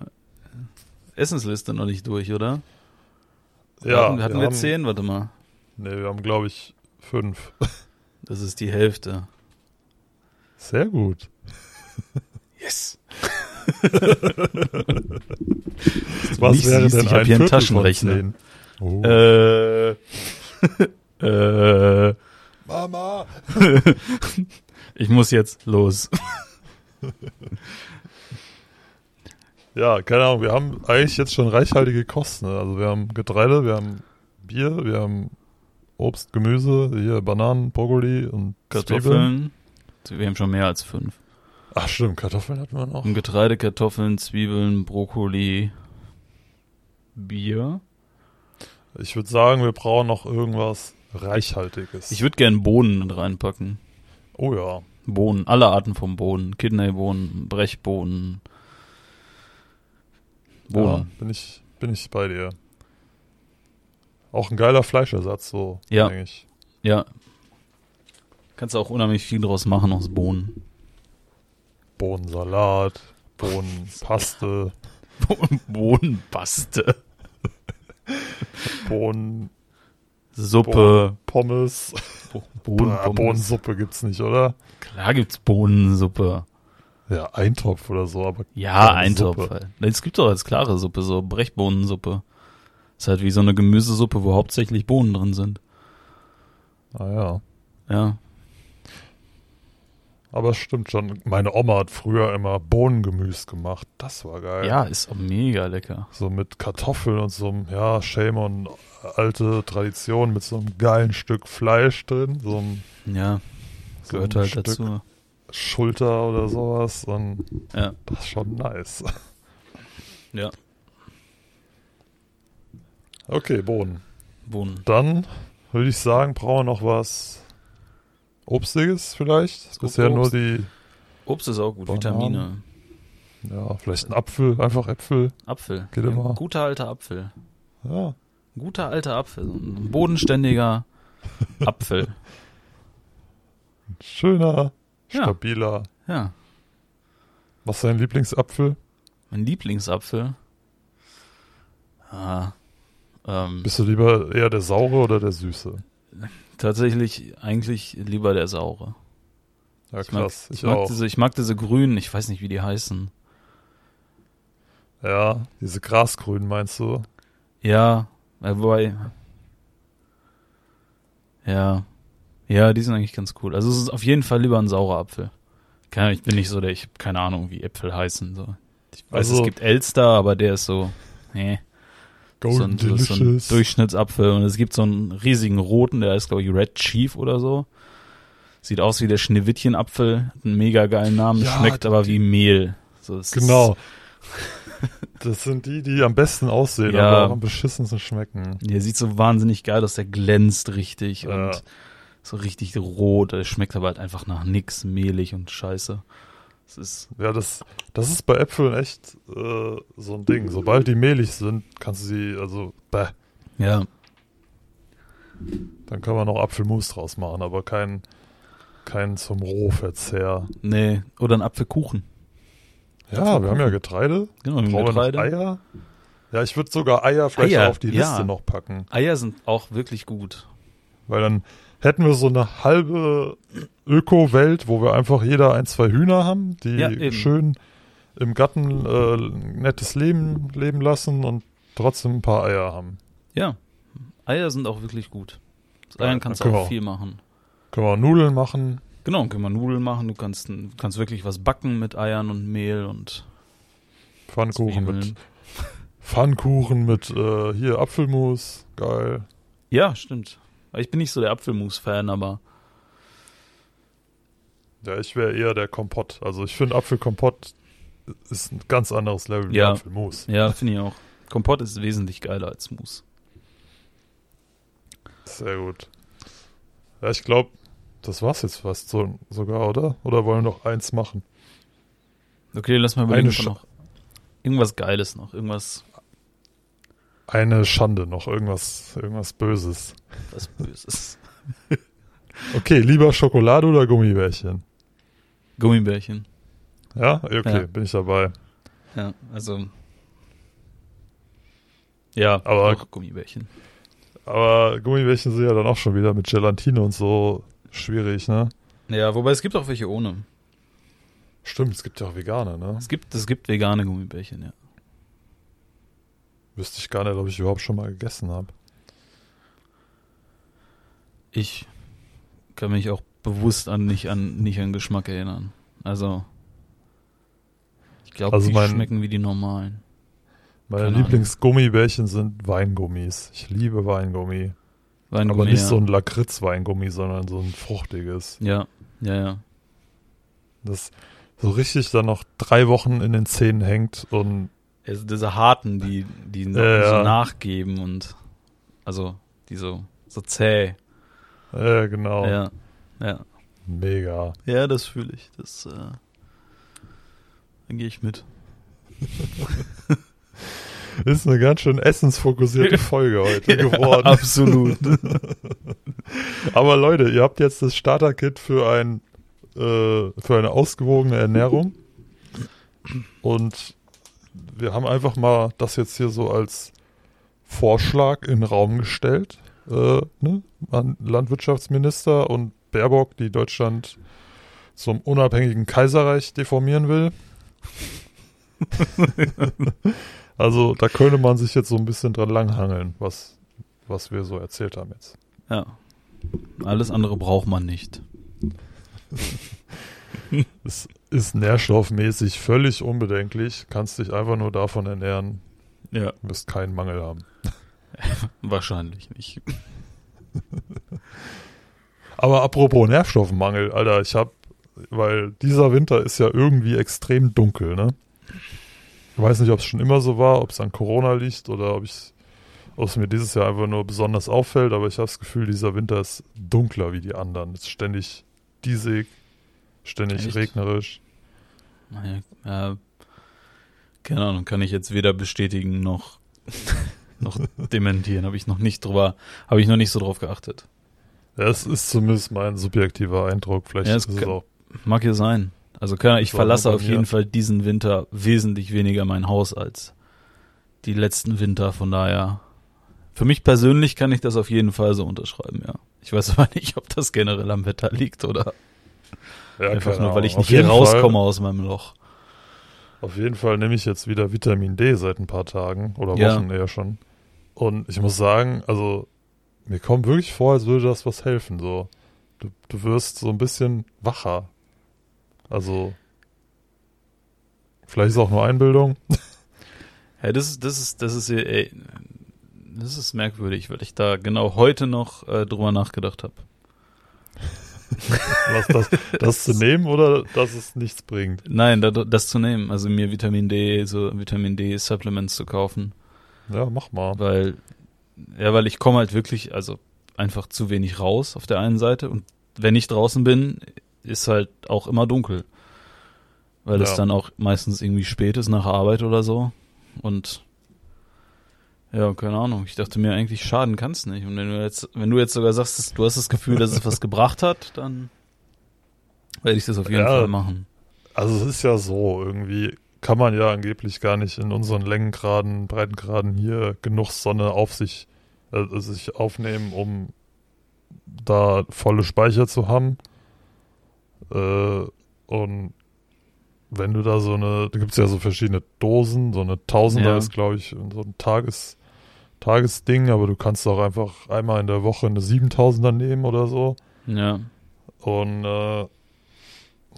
äh, Essensliste noch nicht durch, oder? Ja, hatten, hatten wir, haben, zehn? Warte mal. Nee, wir haben, glaube ich, fünf. <laughs> Das ist die Hälfte. Sehr gut. Yes. <laughs> Was nicht wäre siehst, denn ich hab ein hier einen Taschenrechner. Oh. Äh, <laughs> äh, Mama! ich muss jetzt los. Ja, keine Ahnung, wir haben eigentlich jetzt schon reichhaltige Kosten. Ne? Also wir haben Getreide, wir haben Bier, wir haben Obst, Gemüse, hier Bananen, Brokkoli und Zwiebeln. Kartoffeln. Wir haben schon mehr als fünf. Ach stimmt, Kartoffeln hatten wir noch. Und Getreide, Kartoffeln, Zwiebeln, Brokkoli, Bier. Ich würde sagen, wir brauchen noch irgendwas Reichhaltiges. Ich würde gerne Bohnen mit reinpacken. oh ja. Bohnen, alle Arten von Bohnen. Kidneybohnen, Brechbohnen. ja. Bohnen. Bin ich, bin ich bei dir. Auch ein geiler Fleischersatz, so, Ja. eigentlich. Ja. Kannst du auch unheimlich viel draus machen aus Bohnen. Bohnensalat, Bohnenpaste, <laughs> Bohnenpaste. <laughs> Bohnen, Suppe. Pommes. Bo <laughs> Ah, Bohnen, Bohnensuppe gibt's nicht, oder? Klar gibt's Bohnensuppe. Ja, Eintopf oder so, aber Ja, Eintopf. Halt. Es gibt doch als klare Suppe, so Brechbohnensuppe. Ist halt wie so eine Gemüsesuppe, wo hauptsächlich Bohnen drin sind. Ah ja. Ja. Aber es stimmt schon. Meine Oma hat früher immer Bohnengemüse gemacht. Das war geil. Ja, ist auch mega lecker. So mit Kartoffeln und so einem, ja, Shame und alte Tradition mit so einem geilen Stück Fleisch drin. So einem Ja, so gehört halt Stück dazu. Schulter oder sowas. Und Ja. das ist schon nice. Ja. Okay, Bohnen. Bohnen. Dann würde ich sagen, brauchen wir noch was Obstiges vielleicht. Obst. Bisher nur die, Obst ist auch gut, Bananen. Vitamine. ja, vielleicht ein Apfel, einfach Äpfel. Apfel. Geht Ja, immer. Guter alter Apfel. Ja, Guter alter Apfel. Ein bodenständiger <laughs> Apfel. schöner, Ja. stabiler. Ja. Was ist dein Lieblingsapfel? Mein Lieblingsapfel. Ah. Ähm, Bist du lieber eher der saure oder der süße? tatsächlich eigentlich lieber der saure. Ja, Ich mag, krass. ich, Ich, mag auch. diese, ich mag diese grünen, ich weiß nicht, wie die heißen. Ja, diese Grasgrünen meinst du? Ja, äh, wobei. Ja. Ja, die sind eigentlich ganz cool. Also es ist auf jeden Fall lieber ein saurer Apfel. Keine, ich bin nicht so der, ich habe keine Ahnung, wie Äpfel heißen. So. Ich weiß, Also- es gibt Elster, aber der ist so, nee, so ein, so, ein Durchschnittsapfel. Und es gibt so einen riesigen roten, der heißt, glaube ich, Red Chief oder so. Sieht aus wie der Schneewittchenapfel, hat einen mega geilen Namen, Ja, schmeckt aber wie Mehl. So, Genau. <laughs> Das sind die, die am besten aussehen, Ja. aber auch am beschissensten schmecken. Ist, der sieht so wahnsinnig geil aus, der glänzt richtig Ja. und so richtig rot. Der schmeckt aber halt einfach nach nix, mehlig und scheiße. Es ist, Ja, das, das ist bei Äpfeln echt äh, so ein Ding. Sobald die mehlig sind, kannst du sie, also, bäh, ja, dann kann man noch Apfelmus draus machen, aber kein, kein zum Rohverzehr. nee, oder ein Apfelkuchen. Ja, wir haben ja Getreide. Genau, Brauchen wir noch Getreide. Eier? Ja, ich würde sogar Eier vielleicht Eier, auf die ja. Liste noch packen. Eier sind auch wirklich gut. Weil dann hätten wir so eine halbe Öko-Welt, wo wir einfach jeder ein, zwei Hühner haben, die Ja, schön im Garten äh, ein nettes Leben leben lassen und trotzdem ein paar Eier haben. Ja, Eier sind auch wirklich gut. Aus Ja, Eiern kannst du wir auch viel machen. Können wir Nudeln machen. Genau, können wir Nudeln machen. Du kannst, kannst wirklich was backen mit Eiern und Mehl und Pfannkuchen mit Zwiebeln. Pfannkuchen mit äh, hier Apfelmus. Geil. Ja, stimmt. Ich bin nicht so der Apfelmus-Fan, aber Ja, ich wäre eher der Kompott. Also ich finde Apfelkompott ist ein ganz anderes Level wie Ja. Apfelmus. ja, finde ich auch. Kompott ist wesentlich geiler als Mousse. Sehr gut. Ja, ich glaube, das war's jetzt fast so, sogar, oder? Oder wollen wir noch eins machen? Okay, lass mal überlegen, noch irgendwas Geiles noch, irgendwas Eine Schande noch, irgendwas, irgendwas Böses. was Böses. <laughs> Okay, lieber Schokolade oder Gummibärchen? Gummibärchen. Ja, okay, Ja. bin ich dabei. Ja, also Ja, Aber- auch Gummibärchen. Aber Gummibärchen sind ja dann auch schon wieder mit Gelatine und so schwierig, ne? Ja, wobei es gibt auch welche ohne. Stimmt, es gibt ja auch Veganer, ne? Es gibt, es gibt vegane Gummibärchen, ja. Wüsste ich gar nicht, ob ich überhaupt schon mal gegessen habe. Ich kann mich auch bewusst an nicht an nicht an Geschmack erinnern. Also ich glaube, Also die mein- schmecken wie die normalen. Meine. Lieblingsgummibärchen sind Weingummis. Ich liebe Weingummi. Weingummi, Aber nicht ja. so ein Lakritz-Weingummi, sondern so ein fruchtiges. Ja, ja, ja. Das so richtig dann noch drei Wochen in den Zähnen hängt und Also diese harten, die die Ja, so ja. nachgeben und also die so so zäh. äh, genau. Ja, ja. Mega. Ja, das fühle ich. Das äh, da gehe ich mit. <laughs> Ist eine ganz schön essensfokussierte Folge heute <laughs> geworden. Absolut. <laughs> Aber Leute, ihr habt jetzt das Starter-Kit für ein äh, für eine ausgewogene Ernährung. Und wir haben einfach mal das jetzt hier so als Vorschlag in den Raum gestellt äh, ne, an Landwirtschaftsminister und Baerbock, die Deutschland zum unabhängigen Kaiserreich deformieren will. <laughs> also da könnte man sich jetzt so ein bisschen dran langhangeln, was, was wir so erzählt haben jetzt. Ja. Alles andere braucht man nicht. <laughs> Es ist nährstoffmäßig völlig unbedenklich, kannst dich einfach nur davon ernähren, Ja. wirst keinen Mangel haben. <laughs> Wahrscheinlich nicht. <laughs> Aber apropos Nährstoffmangel, Alter, ich hab, weil dieser Winter ist ja irgendwie extrem dunkel, ne? Ich weiß nicht, ob es schon immer so war, ob es an Corona liegt oder ob ich ob es mir dieses Jahr einfach nur besonders auffällt, aber ich habe das Gefühl, dieser Winter ist dunkler wie die anderen. Es ist ständig diesig, ständig Echt? regnerisch. Naja, ja, keine Ahnung, kann ich jetzt weder bestätigen noch, <laughs> noch dementieren. Habe ich noch nicht drüber, habe ich noch nicht so drauf geachtet. Ja, es ist zumindest mein subjektiver Eindruck. Vielleicht Ja, ist es auch Mag ja sein. Also kann, ich Das verlasse auf jeden Fall diesen Winter wesentlich weniger mein Haus als die letzten Winter. Von daher, für mich persönlich kann ich das auf jeden Fall so unterschreiben, ja. Ich weiß aber nicht, ob das generell am Wetter liegt oder ja, einfach nur, weil ich nicht hier rauskomme Fall, aus meinem Loch. Auf jeden Fall nehme ich jetzt wieder Vitamin D seit ein paar Tagen oder Ja. Wochen eher schon. Und ich muss sagen, also mir kommt wirklich vor, als würde das was helfen. So, du, du wirst so ein bisschen wacher. Also vielleicht ist auch nur Einbildung. <laughs> Ja, das ist, das ist, das ist, ey, das ist merkwürdig, weil ich da genau heute noch äh, drüber nachgedacht habe. <laughs> Was das, das zu nehmen oder dass es nichts bringt. Nein, da, das zu nehmen, also mir Vitamin D, so Vitamin D Supplements zu kaufen, Ja, mach mal. weil, ja, weil ich komme halt wirklich, also einfach zu wenig raus auf der einen Seite und wenn ich draußen bin, ist halt auch immer dunkel, weil es Ja. dann auch meistens irgendwie spät ist nach Arbeit oder so und ja, keine Ahnung. Ich dachte mir eigentlich, schaden kann's nicht. Und wenn du jetzt, wenn du jetzt sogar sagst, du hast das Gefühl, dass es was gebracht hat, dann werde ich das auf jeden Ja. Fall machen. Also es ist ja so, irgendwie kann man ja angeblich gar nicht in unseren Längengraden, Breitengraden hier genug Sonne auf sich, äh, sich aufnehmen, um da volle Speicher zu haben. Äh, und wenn du da so eine, da gibt's ja so verschiedene Dosen, so eine Tausender Ja. ist, glaube ich, so ein Tages, Tagesding, aber du kannst auch einfach einmal in der Woche eine 7000er nehmen oder so. Ja. Und äh,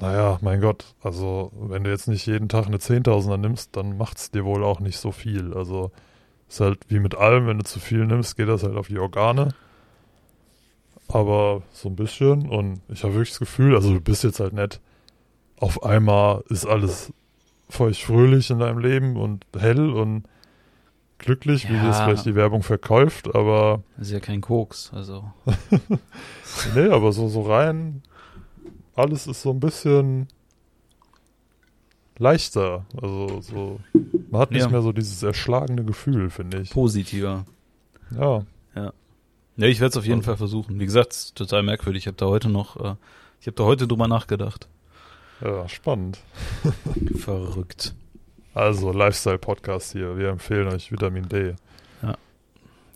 naja, mein Gott, also wenn du jetzt nicht jeden Tag eine 10.000er nimmst, dann macht's dir wohl auch nicht so viel. Also ist halt wie mit allem, wenn du zu viel nimmst, geht das halt auf die Organe. Aber so ein bisschen und ich habe wirklich das Gefühl, also du bist jetzt halt nett. Auf einmal ist alles feucht fröhlich in deinem Leben und hell und glücklich, wie Ja. das vielleicht die Werbung verkauft, aber Das ist ja kein Koks, also. <laughs> Nee, aber so, so rein, alles ist so ein bisschen leichter. Also so, man hat nicht Ja. mehr so dieses erschlagene Gefühl, finde ich. Positiver. Ja, Ja, ich werde es auf jeden Also. Fall versuchen. Wie gesagt, es ist total merkwürdig. Ich habe da heute noch, äh, ich habe da heute drüber nachgedacht. ja, spannend. <laughs> Verrückt. Also Lifestyle-Podcast hier, wir empfehlen euch Vitamin D. Ja.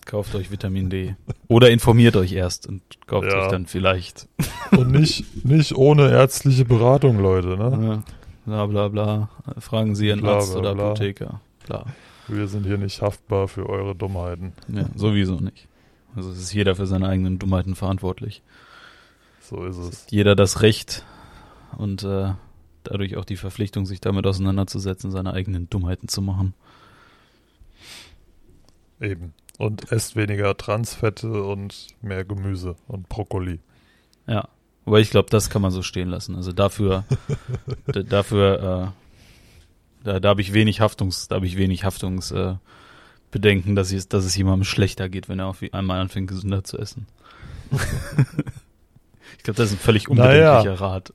Kauft euch Vitamin D. <laughs> Oder informiert euch erst und kauft Ja. euch dann vielleicht. <laughs> Und nicht, nicht ohne ärztliche Beratung, Leute, ne? Ja, bla bla bla. Fragen Sie Ihren Bla, Arzt bla, oder bla. Apotheker. Bla. Wir sind hier nicht haftbar für eure Dummheiten. Ja, sowieso nicht. Also es ist jeder für seine eigenen Dummheiten verantwortlich. So ist es. Jeder das Recht und äh, dadurch auch die Verpflichtung, sich damit auseinanderzusetzen, seine eigenen Dummheiten zu machen. Eben. Und esst weniger Transfette und mehr Gemüse und Brokkoli. Ja. Aber ich glaube, das kann man so stehen lassen. Also dafür, <laughs> dafür, äh, da, da habe ich wenig Haftungs, da habe ich wenig Haftungs, äh, Bedenken, dass, ich, dass es jemandem schlechter geht, wenn er auf einmal anfängt, gesünder zu essen. <laughs> ich glaube, das ist ein völlig Naja. unbedenklicher Rat.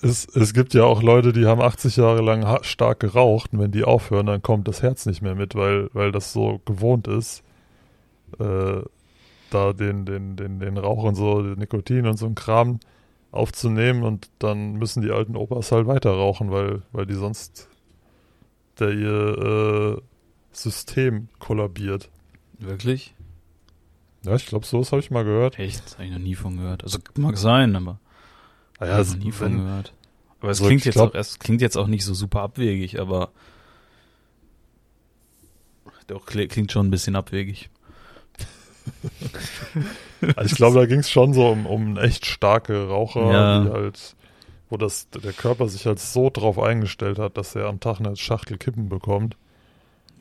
Es, es gibt ja auch Leute, die haben 80 Jahre lang stark geraucht und wenn die aufhören, dann kommt das Herz nicht mehr mit, weil, weil das so gewohnt ist, äh, da den, den, den, den Rauch und so, den Nikotin und so ein Kram aufzunehmen und dann müssen die alten Opas halt weiter rauchen, weil, weil die sonst der ihr äh, System kollabiert. Wirklich? Ja, ich glaube, sowas habe ich mal gehört. Echt? Das habe ich noch nie von gehört. Also mag sein, aber Es- ich noch nie von gehört. Aber es Also klingt jetzt glaub- auch, es klingt jetzt auch nicht so super abwegig, aber doch kli- klingt schon ein bisschen abwegig. Also ich glaube, da ging es schon so um, um echt starke Raucher, Ja. die halt, wo das der Körper sich halt so drauf eingestellt hat, dass er am Tag eine Schachtel Kippen bekommt,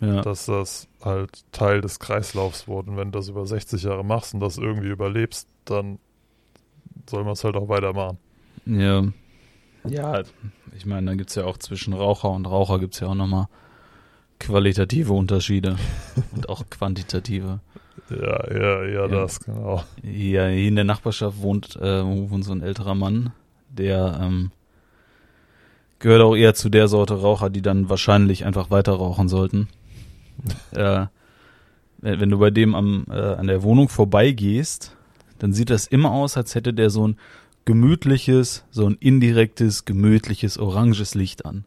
Ja. dass das halt Teil des Kreislaufs wurde. Und wenn du das über 60 Jahre machst und das irgendwie überlebst, dann soll man es halt auch weitermachen. Ja. Ja, ich meine, da gibt's ja auch zwischen Raucher und Raucher gibt's ja auch nochmal qualitative Unterschiede <laughs> und auch quantitative. Ja, ja, ja, Ja. das, genau. Ja, hier in der Nachbarschaft wohnt, äh, wohnt so ein älterer Mann, der ähm, gehört auch eher zu der Sorte Raucher, die dann wahrscheinlich einfach weiter rauchen sollten. <laughs> äh, wenn wenn du bei dem am, äh, an der Wohnung vorbeigehst, dann sieht das immer aus, als hätte der so ein gemütliches, so ein indirektes, gemütliches, oranges Licht an.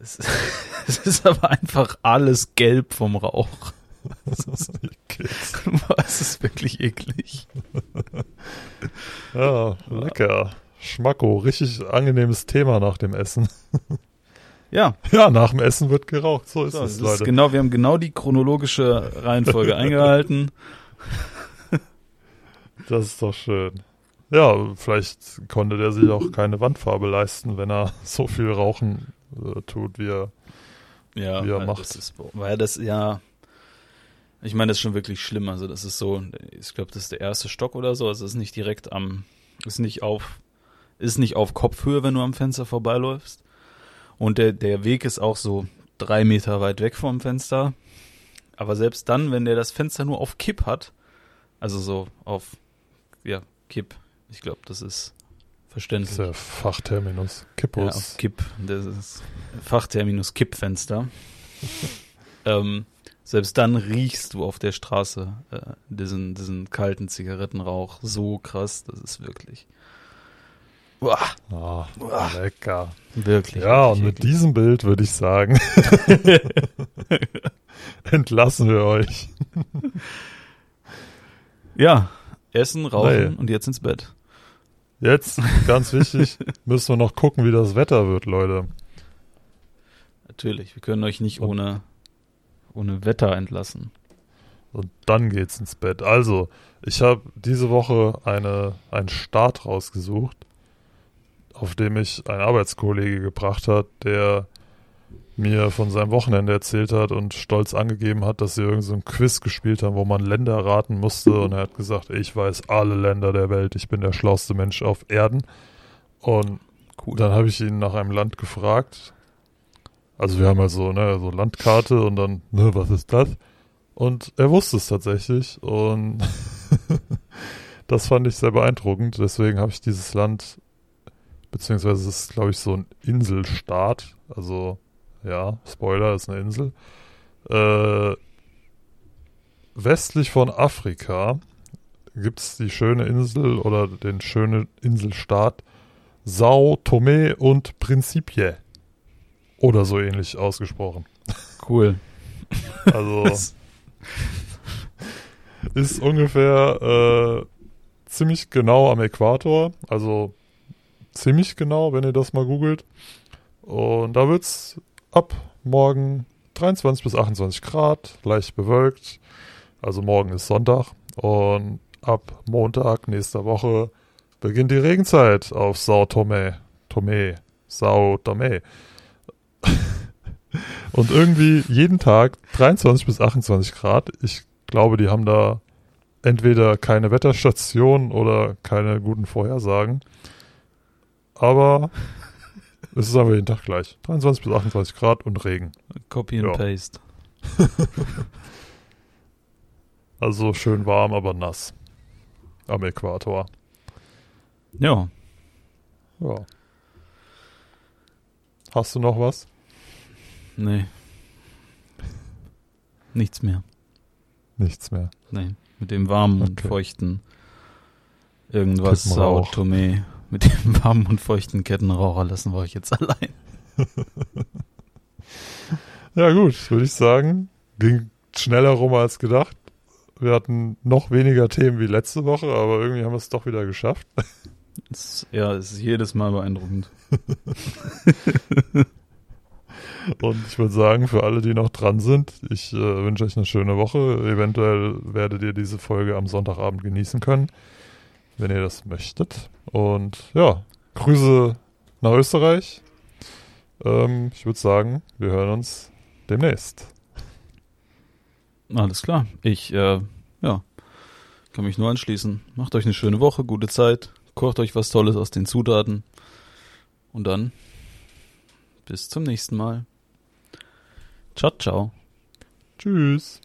Es, <laughs> es ist aber einfach alles gelb vom Rauch. <laughs> Kids. Es ist wirklich eklig. Ja, lecker. Schmacko, richtig angenehmes Thema nach dem Essen. <laughs> Ja, Ja, nach dem Essen wird geraucht, so ist so, es, das Leute. ist genau, wir haben genau die chronologische Reihenfolge eingehalten. Das ist doch schön. Ja, vielleicht konnte der sich auch keine Wandfarbe leisten, wenn er <laughs> so viel Rauchen äh, tut, wie er. Ja, Wie er weil macht. Das ist, weil das, ja, ich meine, das ist schon wirklich schlimm. Also das ist so, ich glaube, das ist der erste Stock oder so. Also es ist nicht direkt am, ist nicht auf, ist nicht auf Kopfhöhe, wenn du am Fenster vorbeiläufst. Und der, der Weg ist auch so drei Meter weit weg vom Fenster. Aber selbst dann, wenn der das Fenster nur auf Kipp hat, also so auf, ja, Kipp, ich glaube, das ist Das verständlich. ist der Fachterminus. Ja, Kippus. auf Kipp, das ist Fachterminus Kippfenster. <laughs> ähm, selbst dann riechst du auf der Straße äh, diesen, diesen kalten Zigarettenrauch so krass, das ist wirklich, Uah, ah, lecker. wirklich. Ja, und wirklich mit eklig. diesem Bild würde ich sagen, <laughs> entlassen wir euch. Ja, essen, rauchen Nee. und jetzt ins Bett. Jetzt, ganz wichtig, <laughs> müssen wir noch gucken, wie das Wetter wird, Leute. Natürlich, wir können euch nicht Und- ohne, ohne Wetter entlassen. Und dann geht's ins Bett. Also, ich habe diese Woche eine, einen Start rausgesucht, auf dem mich ein Arbeitskollege gebracht hat, der mir von seinem Wochenende erzählt hat und stolz angegeben hat, dass sie irgend so ein Quiz gespielt haben, wo man Länder raten musste. Und er hat gesagt, ich weiß alle Länder der Welt, ich bin der schlauste Mensch auf Erden. Und Cool. dann habe ich ihn nach einem Land gefragt. Also wir haben halt so, ne, so Landkarte und dann, ne, was ist das? Und er wusste es tatsächlich und <laughs> das fand ich sehr beeindruckend. Deswegen habe ich dieses Land, beziehungsweise es ist, glaube ich, so ein Inselstaat. Also, ja, Spoiler, ist eine Insel. Äh, westlich von Afrika gibt es die schöne Insel oder den schönen Inselstaat Sao Tome und Principe. Oder so ähnlich ausgesprochen. Cool. Also, <laughs> ist ungefähr äh, ziemlich genau am Äquator. Also ziemlich genau, wenn ihr das mal googelt. Und da wird es ab morgen 23 bis 28 Grad, leicht bewölkt. Also morgen ist Sonntag. Und ab Montag nächster Woche beginnt die Regenzeit auf Sao Tome. Tome. Sao Tome. <laughs> Und irgendwie jeden Tag 23 bis 28 Grad. Ich glaube, die haben da entweder keine Wetterstation oder keine guten Vorhersagen. Aber es ist aber jeden Tag gleich. 23 bis 28 Grad und Regen. Copy and Ja. Paste. <laughs> Also schön warm, aber nass. Am Äquator. Ja, Ja. Hast du noch was? nee. Nichts mehr. Nichts mehr. Nee. Mit dem warmen und Okay. feuchten irgendwas Sao Kettenrauch. Mit dem <laughs> warmen und feuchten Kettenraucher lassen wir euch jetzt allein. Ja gut, würde ich sagen. Ging schneller rum als gedacht. Wir hatten noch weniger Themen wie letzte Woche, aber irgendwie haben wir es doch wieder geschafft. <laughs> Es, ja, es ist jedes Mal beeindruckend. <laughs> Und ich würde sagen, für alle, die noch dran sind, ich äh, wünsche euch eine schöne Woche. Eventuell werdet ihr diese Folge am Sonntagabend genießen können, wenn ihr das möchtet. Und ja, Grüße nach Österreich. Ähm, ich würde sagen, wir hören uns demnächst. Alles klar. Ich, äh, ja, kann mich nur anschließen. Macht euch eine schöne Woche, gute Zeit. Kocht euch was Tolles aus den Zutaten. Und dann bis zum nächsten Mal. Ciao, ciao. Tschüss.